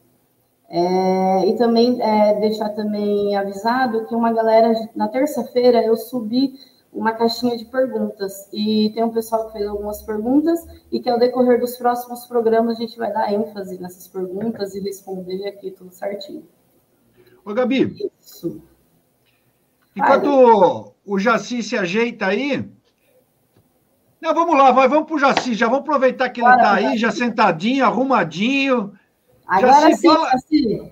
É, e também é, deixar também avisado que uma galera, na terça-feira, eu subi uma caixinha de perguntas e tem um pessoal que fez algumas perguntas e que ao decorrer dos próximos programas a gente vai dar ênfase nessas perguntas e responder aqui tudo certinho. Ô, Gabi. Isso. Enquanto o Jaci se ajeita aí. Não, vamos lá, vai, vamos para o Jaci, já vamos aproveitar que ele está aí, já sentadinho, arrumadinho. Agora sim, fala... Jaci.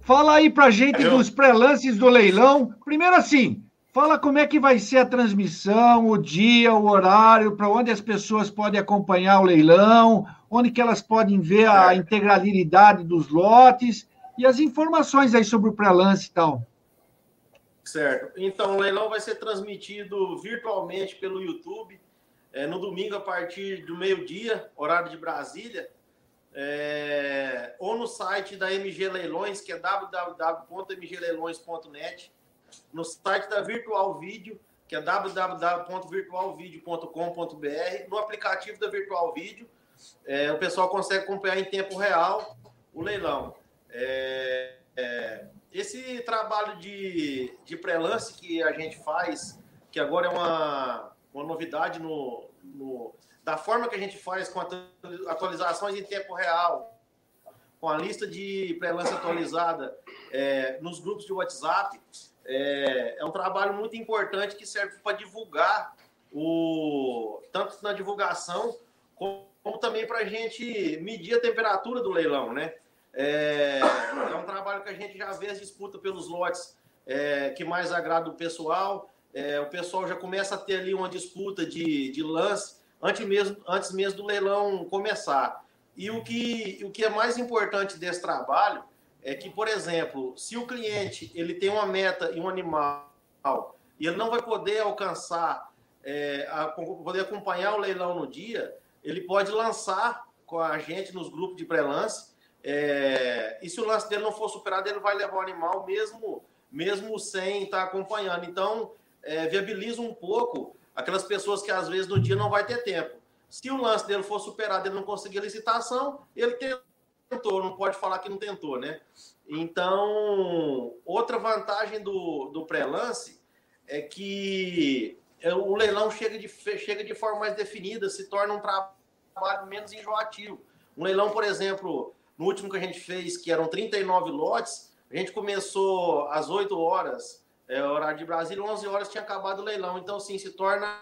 Fala aí pra gente dos pré-lances do leilão. Primeiro assim, Fala como é que vai ser a transmissão, o dia, o horário, para onde as pessoas podem acompanhar o leilão, onde que elas podem ver a integralidade dos lotes e as informações aí sobre o pré-lance e tal. Certo. Então, o leilão vai ser transmitido virtualmente pelo YouTube é, no domingo a partir do meio-dia, horário de Brasília, é, ou no site da MG Leilões, que é www.mgleilões.net no site da Virtual Vídeo, que é www.virtualvideo.com.br, no aplicativo da Virtual Vídeo, é, o pessoal consegue acompanhar em tempo real o leilão. É, é, esse trabalho de, de pré-lance que a gente faz, que agora é uma, uma novidade no, no, da forma que a gente faz com atualizações em tempo real, com a lista de pré-lance atualizada é, nos grupos de WhatsApp, é, é um trabalho muito importante que serve para divulgar o tanto na divulgação como, também para a gente medir a temperatura do leilão, né? É, é, um trabalho que a gente já vê as disputas pelos lotes é, que mais agrada o pessoal. É, o pessoal já começa a ter ali uma disputa de, de lance antes mesmo, antes mesmo do leilão começar. E o que, o que é mais importante desse trabalho é que, por exemplo, se o cliente ele tem uma meta e um animal e ele não vai poder alcançar, é, a, poder acompanhar o leilão no dia, ele pode lançar com a gente nos grupos de pré-lance. É, e se o lance dele não for superado, ele vai levar o animal mesmo, mesmo sem estar acompanhando. Então, é, viabiliza um pouco aquelas pessoas que às vezes no dia não vai ter tempo. Se o lance dele for superado, ele não conseguir licitação, ele tentou, não pode falar que não tentou, né? Então, outra vantagem do, do pré-lance é que é, o leilão chega de, chega de forma mais definida, se torna um trabalho menos enjoativo. Um leilão, por exemplo, no último que a gente fez, que eram 39 lotes, a gente começou às 8 horas, é, horário de Brasília, 11 horas tinha acabado o leilão. Então, sim, se torna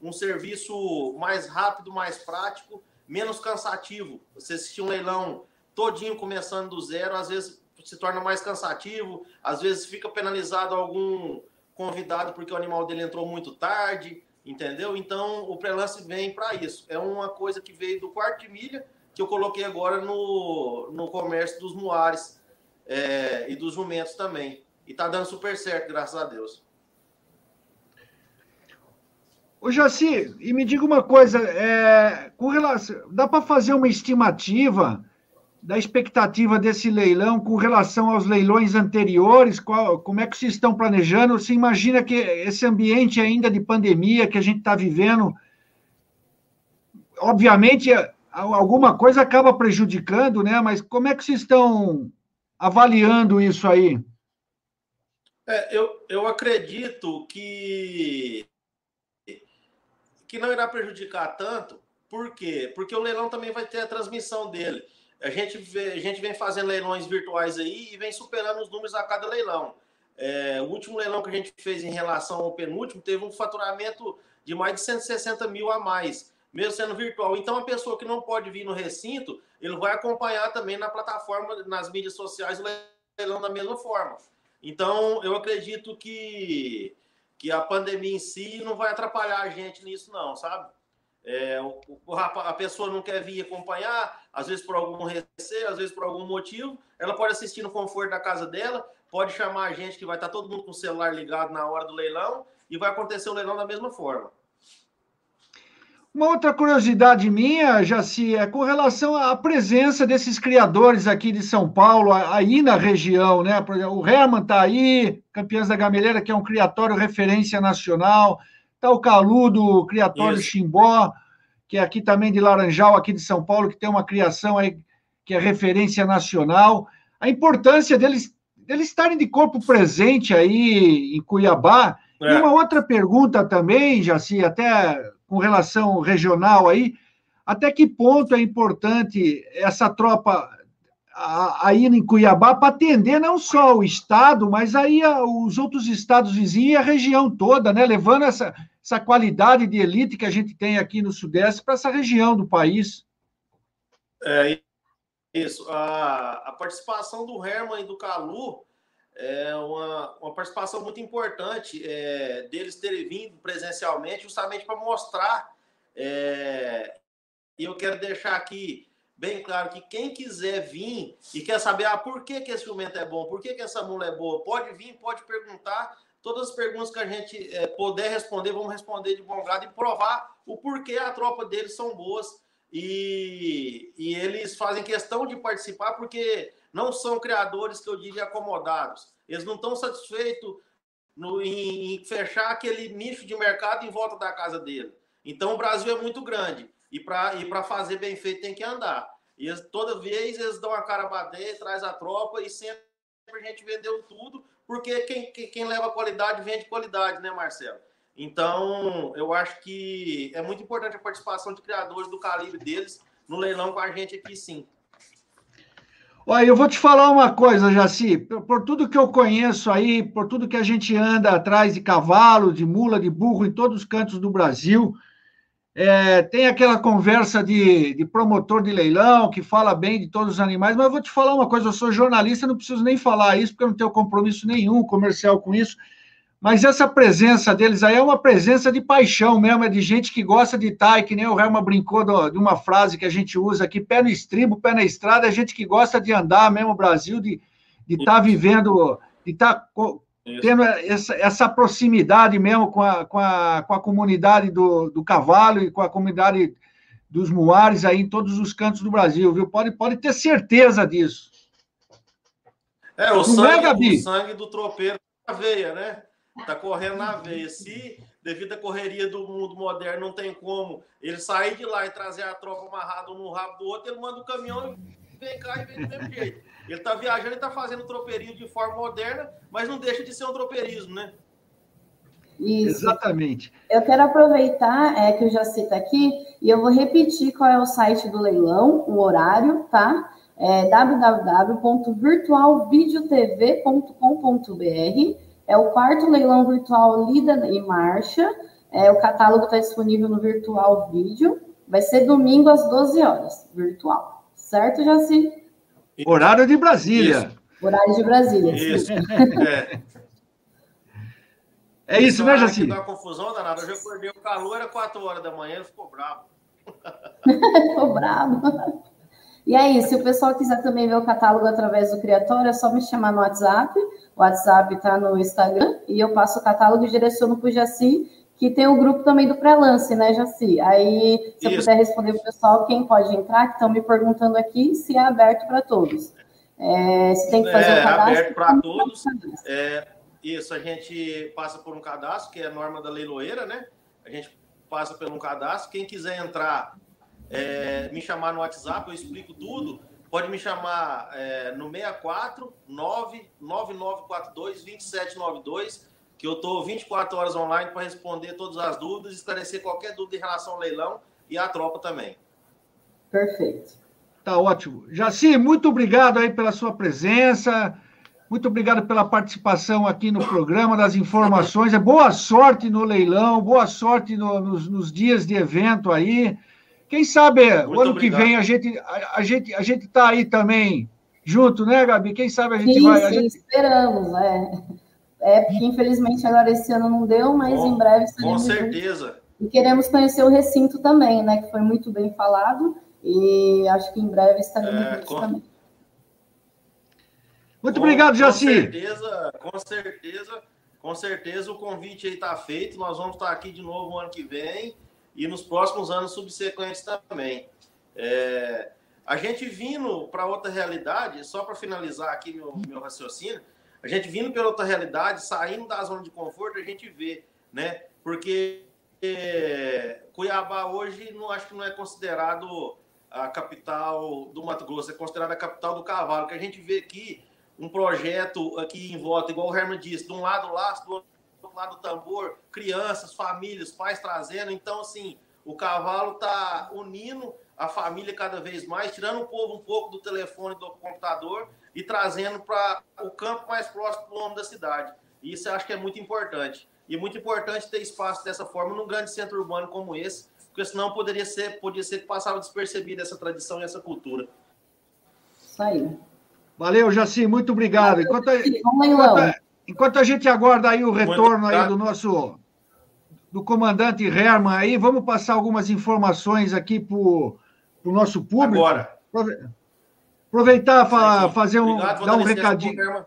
um serviço mais rápido, mais prático menos cansativo. Você assistir um leilão todinho começando do zero, às vezes se torna mais cansativo, às vezes fica penalizado algum convidado porque o animal dele entrou muito tarde, entendeu? Então o pré-lance vem para isso. É uma coisa que veio do quarto de milha que eu coloquei agora no, no comércio dos muares é, e dos jumentos também. E tá dando super certo, graças a Deus. Ô, Jaci, e me diga uma coisa, é, com relação, dá para fazer uma estimativa da expectativa desse leilão com relação aos leilões anteriores? Qual, como é que vocês estão planejando? Você imagina que esse ambiente ainda de pandemia que a gente está vivendo, obviamente, alguma coisa acaba prejudicando, né? Mas como é que vocês estão avaliando isso aí? É, eu, eu acredito que que não irá prejudicar tanto. Por quê? Porque o leilão também vai ter a transmissão dele. A gente, vê, a gente vem fazendo leilões virtuais aí e vem superando os números a cada leilão. É, o último leilão que a gente fez em relação ao penúltimo teve um faturamento de mais de 160 mil a mais, mesmo sendo virtual. Então, a pessoa que não pode vir no recinto, ele vai acompanhar também na plataforma, nas mídias sociais, o leilão da mesma forma. Então, eu acredito que que a pandemia em si não vai atrapalhar a gente nisso, não, sabe? É, o, o, a pessoa não quer vir acompanhar, às vezes por algum receio, às vezes por algum motivo, ela pode assistir no conforto da casa dela, pode chamar a gente que vai estar todo mundo com o celular ligado na hora do leilão e vai acontecer o leilão da mesma forma. Uma outra curiosidade minha, Jaci, é com relação à presença desses criadores aqui de São Paulo, aí na região, né? O Herman está aí, Campeões da Gameleira, que é um criatório referência nacional, está o Caludo, criatório Isso. Chimbó, que é aqui também de Laranjal, aqui de São Paulo, que tem uma criação aí que é referência nacional. A importância deles, deles estarem de corpo presente aí em Cuiabá. É. E uma outra pergunta também, Jaci, até com relação regional aí, até que ponto é importante essa tropa aí em Cuiabá para atender não só o estado, mas aí os outros estados vizinhos e a região toda, né? Levando essa, essa qualidade de elite que a gente tem aqui no Sudeste para essa região do país. É isso. A, a participação do Herman e do Calu é uma, uma participação muito importante é, deles terem vindo presencialmente, justamente para mostrar. É, e eu quero deixar aqui bem claro que quem quiser vir e quer saber ah, por que, que esse jumento é bom, por que, que essa mula é boa, pode vir, pode perguntar. Todas as perguntas que a gente é, puder responder, vamos responder de bom grado e provar o porquê a tropa deles são boas. E, e eles fazem questão de participar porque não são criadores que eu diria acomodados. Eles não estão satisfeitos no, em, em, fechar aquele nicho de mercado em volta da casa dele. Então o Brasil é muito grande e para e fazer bem feito tem que andar. E eles, toda vez eles dão a cara bater, traz a tropa e sempre a gente vendeu tudo, porque quem, quem leva qualidade vende qualidade, né, Marcelo? Então, eu acho que é muito importante a participação de criadores do calibre deles no leilão com a gente aqui, sim. Olha, eu vou te falar uma coisa, Jaci. Por, por, tudo que eu conheço aí, por tudo que a gente anda atrás de cavalo, de mula, de burro em todos os cantos do Brasil, é, tem aquela conversa de, de, promotor de leilão que fala bem de todos os animais, mas eu vou te falar uma coisa: eu sou jornalista, não preciso nem falar isso, porque eu não tenho compromisso nenhum comercial com isso. Mas essa presença deles aí é uma presença de paixão mesmo, é de gente que gosta de estar, e que nem o Helma brincou do, de uma frase que a gente usa aqui, pé no estribo, pé na estrada, é gente que gosta de andar mesmo o Brasil, de estar tá vivendo, de estar tá tendo essa, essa, proximidade mesmo com a, com a, com a comunidade do, do cavalo e com a comunidade dos muares aí em todos os cantos do Brasil, viu? Pode, pode ter certeza disso. É, o, é, sangue, é, o sangue do tropeiro na veia, né? Tá correndo na veia. Se, devido à correria do mundo moderno, não tem como ele sair de lá e trazer a tropa amarrada um no rabo do outro, ele manda o caminhão e vem cá e vem do mesmo jeito. Ele tá viajando e tá fazendo tropeirismo de forma moderna, mas não deixa de ser um tropeirismo, né? Isso. Exatamente. Eu quero aproveitar é, que eu já cito aqui e eu vou repetir qual é o site do leilão, o horário, tá? É www.virtualvideotv.com.br é o quarto leilão virtual Lida em Marcha. É, o catálogo está disponível no Virtual Vídeo. Vai ser domingo às 12 horas, virtual. Certo, Jaci? Horário de Brasília. Isso. Horário de Brasília. Isso. É. É isso, né, Jaci? Dá uma confusão danada. Eu já acordei o calor, era 4 horas da manhã, ele ficou bravo. ficou bravo. E aí, se o pessoal quiser também ver o catálogo através do Criatório, é só me chamar no WhatsApp. O WhatsApp está no Instagram e eu passo o catálogo e direciono para o Jaci, que tem o grupo também do pré-lance, né, Jaci? Aí, se eu puder responder para o pessoal, quem pode entrar, que estão me perguntando aqui, se é aberto para todos. É, se tem que fazer é, o cadastro. É aberto para todos. É, isso, a gente passa por um cadastro, que é a norma da leiloeira, né? A gente passa por um cadastro. Quem quiser entrar é, me chamar no WhatsApp, eu explico tudo. Pode me chamar é, no 64 99942 2792, que eu estou 24 horas online para responder todas as dúvidas, esclarecer qualquer dúvida em relação ao leilão e à tropa também. Perfeito. Tá ótimo. Jaci, muito obrigado aí pela sua presença. Muito obrigado pela participação aqui no programa, das informações. É boa sorte no leilão, boa sorte no, nos, nos dias de evento aí. Quem sabe Muito o ano obrigado. que vem a gente a, a gente a gente está aí também junto, né, Gabi? Quem sabe a gente sim, vai. Sim, gente... esperamos, é. É porque infelizmente agora esse ano não deu, mas com, em breve estaremos. Com certeza. Juntos. E queremos conhecer o recinto também, né? Que foi muito bem falado e acho que em breve estaremos é, juntos com... também. Muito com, obrigado, Jaci. Com certeza, com certeza, com certeza o convite aí está feito. Nós vamos estar aqui de novo no ano que vem e nos próximos anos subsequentes também. É, a gente vindo para outra realidade, só para finalizar aqui meu, meu raciocínio, a gente vindo para outra realidade, saindo da zona de conforto, a gente vê, né? Porque é, Cuiabá hoje não acho que não é considerado a capital do Mato Grosso, é considerada a capital do cavalo, que a gente vê aqui um projeto aqui em volta, igual o Herman disse, de um lado laço, do outro lá do tambor, crianças, famílias, pais trazendo. Então, assim, o cavalo está unindo a família cada vez mais, tirando o povo um pouco do telefone do computador e trazendo para o campo mais próximo do homem da cidade. Isso eu acho que é muito importante. E é muito importante ter espaço dessa forma num grande centro urbano como esse, porque senão poderia ser, podia ser que passava despercebida essa tradição e essa cultura. Isso aí. Valeu, Jaci, muito obrigado. Enquanto, enquanto, enquanto, a gente aguarda aí o retorno aí do nosso do comandante Herman aí, vamos passar algumas informações aqui para o nosso público. Agora. Aproveitar para fazer um, Obrigado, dar um recadinho.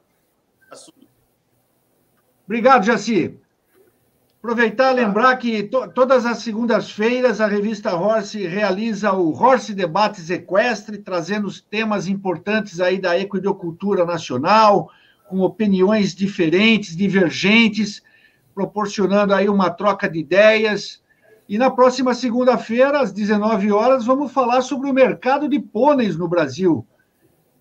Obrigado, Jaci. Aproveitar e lembrar que to, todas as segundas-feiras a revista Horse realiza o Horse Debates Equestre, trazendo os temas importantes aí da equidocultura nacional, com opiniões diferentes, divergentes, proporcionando aí uma troca de ideias. E na próxima segunda-feira, às 19 horas, vamos falar sobre o mercado de pôneis no Brasil.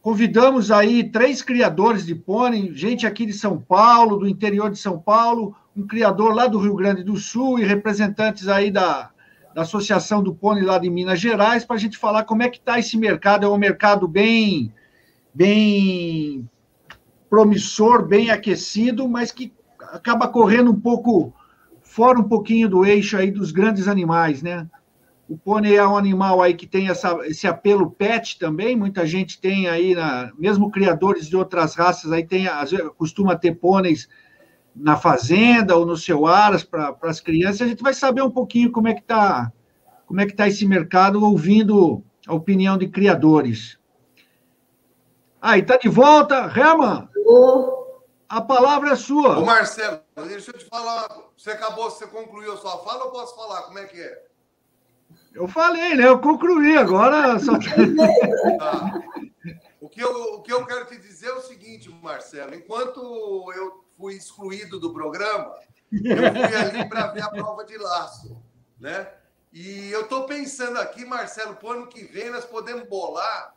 Convidamos aí três criadores de pônei, gente aqui de São Paulo, do interior de São Paulo, um criador lá do Rio Grande do Sul e representantes aí da, da Associação do Pônei lá de Minas Gerais, para a gente falar como é que está esse mercado. É um mercado bem, bem promissor, bem aquecido, mas que acaba correndo um pouco fora um pouquinho do eixo aí dos grandes animais, né? O pônei é um animal aí que tem essa, esse apelo pet também. Muita gente tem aí, na, mesmo criadores de outras raças aí tem, costuma ter pôneis na fazenda ou no seu aras para as crianças. A gente vai saber um pouquinho como é que está como é que tá esse mercado ouvindo a opinião de criadores. Aí, tá de volta, Herman? A palavra é sua. Ô, Marcelo, deixa eu te falar. Você acabou, você concluiu a sua fala ou posso falar? Como é que é? Eu falei, né? Eu concluí agora. Só... tá. o, que eu, o que eu quero te dizer é o seguinte, Marcelo. Enquanto eu fui excluído do programa, eu fui ali para ver a prova de laço, né? E eu estou pensando aqui, Marcelo, para o ano que vem nós podemos bolar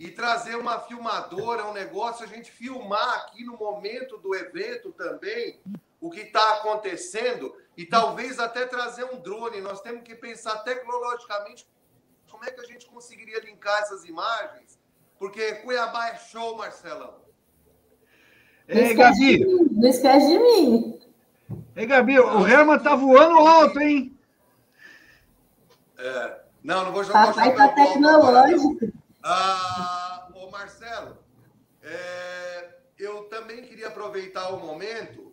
e trazer uma filmadora, um negócio, a gente filmar aqui no momento do evento também o que está acontecendo e talvez até trazer um drone. Nós temos que pensar tecnologicamente como é que a gente conseguiria linkar essas imagens, porque Cuiabá é show, Marcelão. Ei, Gabi. Não esquece de mim. Ei, Gabi, o Herman tá voando alto, hein? É. Não, não vou jogar Papai tá tecnológico. Ah, ô Marcelo, é, eu também queria aproveitar o momento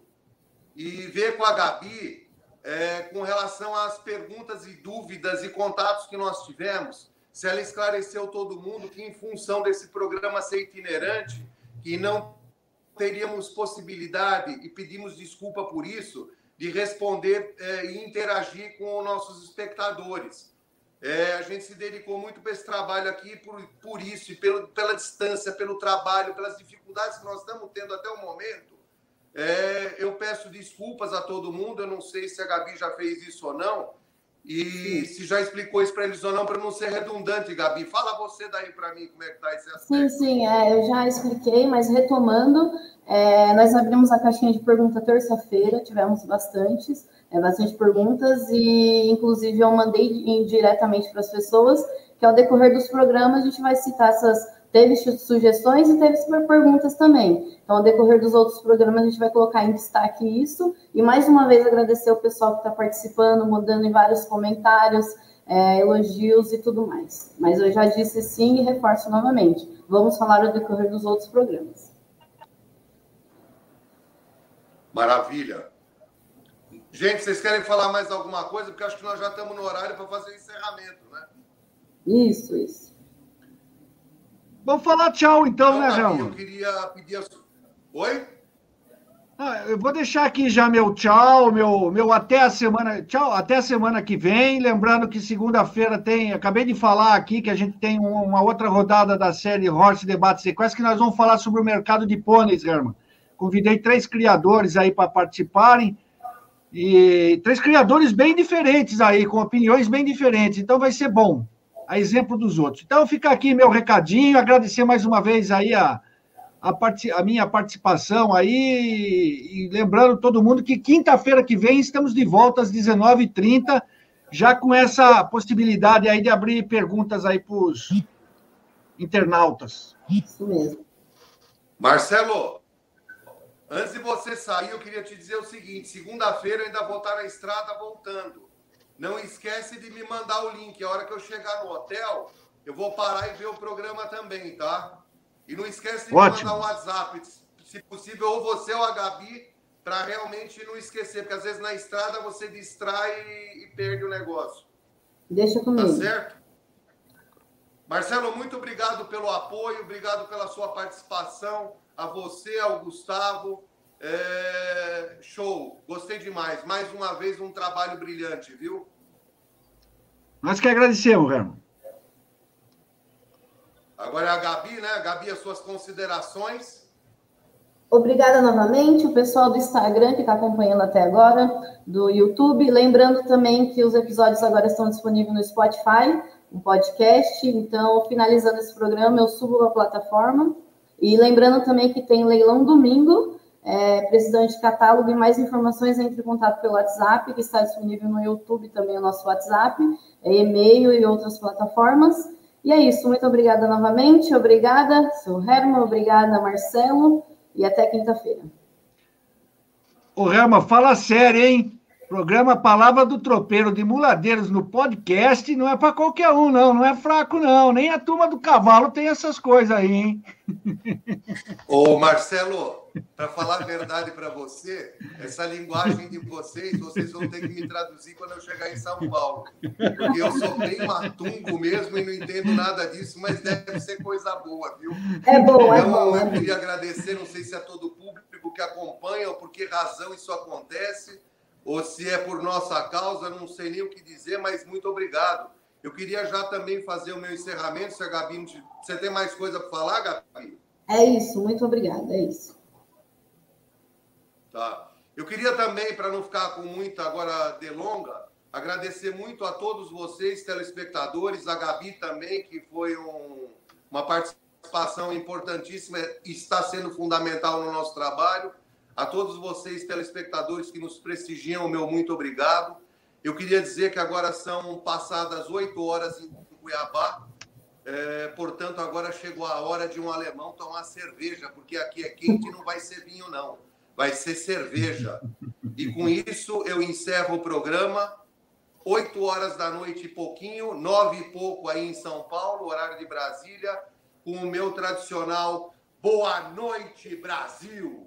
e ver com a Gabi é, com relação às perguntas e dúvidas e contatos que nós tivemos, se ela esclareceu todo mundo que, em função desse programa ser itinerante, que não teríamos possibilidade, e pedimos desculpa por isso, de responder é, e interagir com os nossos espectadores. É, a gente se dedicou muito para esse trabalho aqui por, por isso, e pelo, pela distância, pelo trabalho, pelas dificuldades que nós estamos tendo até o momento. É, eu peço desculpas a todo mundo, eu não sei se a Gabi já fez isso ou não, e se já explicou isso para eles ou não, para não ser redundante, Gabi. Fala você daí para mim como é que está esse aspecto. Sim, sim, é, eu já expliquei, mas retomando, é, nós abrimos a caixinha de pergunta terça-feira, tivemos bastantes, é, bastante perguntas, e inclusive eu mandei diretamente para as pessoas que ao decorrer dos programas a gente vai citar essas teve sugestões e teve perguntas também. Então, ao decorrer dos outros programas, a gente vai colocar em destaque isso. E mais uma vez agradecer o pessoal que está participando, mudando em vários comentários, é, elogios e tudo mais. Mas eu já disse sim e reforço novamente. Vamos falar ao decorrer dos outros programas. Maravilha. Gente, vocês querem falar mais alguma coisa? Porque acho que nós já estamos no horário para fazer o encerramento, né? Isso, isso. Vamos falar tchau então, né, João? Eu queria pedir a... Oi? Ah, eu vou deixar aqui já meu tchau, meu, meu até a semana, tchau, até a semana que vem. Lembrando que segunda-feira tem, acabei de falar aqui que a gente tem uma outra rodada da série Horse Debate Sequência que nós vamos falar sobre o mercado de pôneis, Herman. Convidei três criadores aí para participarem e três criadores bem diferentes aí, com opiniões bem diferentes. Então vai ser bom a exemplo dos outros. Então, fica aqui meu recadinho, agradecer mais uma vez aí a, a, part, a minha participação aí, e lembrando todo mundo que quinta-feira que vem estamos de volta às 19h30, já com essa possibilidade aí de abrir perguntas aí para os internautas. Isso mesmo. Marcelo, antes de você sair, eu queria te dizer o seguinte: segunda-feira ainda vou estar na estrada voltando. Não esquece de me mandar o link. A hora que eu chegar no hotel, eu vou parar e ver o programa também, tá? E não esquece de Ótimo. mandar um WhatsApp, se possível, ou você ou a Gabi, para realmente não esquecer, porque às vezes na estrada você distrai e perde o negócio. Deixa comigo. Tá certo? Marcelo, muito obrigado pelo apoio, obrigado pela sua participação, a você, ao Gustavo. É... Show, gostei demais. Mais uma vez, um trabalho brilhante, viu? Nós que agradecemos, Herman. Agora é a Gabi, né? Gabi, as suas considerações. Obrigada novamente, o pessoal do Instagram que está acompanhando até agora, do YouTube. Lembrando também que os episódios agora estão disponíveis no Spotify, um podcast. Então, finalizando esse programa, eu subo a plataforma. E lembrando também que tem leilão domingo, é, precisando de catálogo e mais informações, entre em contato pelo WhatsApp, que está disponível no YouTube também o nosso WhatsApp, é e-mail e outras plataformas. E é isso, muito obrigada novamente, obrigada, seu Herman, obrigada, Marcelo e até quinta-feira. Ô, Rama, fala sério, hein? Programa Palavra do Tropeiro de Muladeiros no podcast não é para qualquer um, não. Não é fraco, não. Nem a turma do cavalo tem essas coisas aí, hein? Ô, Marcelo, para falar a verdade para você, essa linguagem de vocês, vocês vão ter que me traduzir quando eu chegar em São Paulo. Porque eu sou bem matungo mesmo e não entendo nada disso, mas deve ser coisa boa, viu? É bom, é então, bom. Eu queria agradecer, não sei se é todo o público que acompanha ou por que razão isso acontece ou se é por nossa causa, não sei nem o que dizer, mas muito obrigado. Eu queria já também fazer o meu encerramento, se a Gabi. Você tem mais coisa para falar, Gabi? É isso, muito obrigada, é isso. Tá. Eu queria também, para não ficar com muita agora delonga, agradecer muito a todos vocês, telespectadores, a Gabi também, que foi um, uma participação importantíssima, está sendo fundamental no nosso trabalho. A todos vocês, telespectadores que nos prestigiam, meu muito obrigado. Eu queria dizer que agora são passadas oito horas em Cuiabá, é, portanto, agora chegou a hora de um alemão tomar cerveja, porque aqui é quente e não vai ser vinho, não. Vai ser cerveja. E com isso eu encerro o programa. Oito horas da noite e pouquinho, nove e pouco aí em São Paulo, horário de Brasília, com o meu tradicional Boa Noite, Brasil!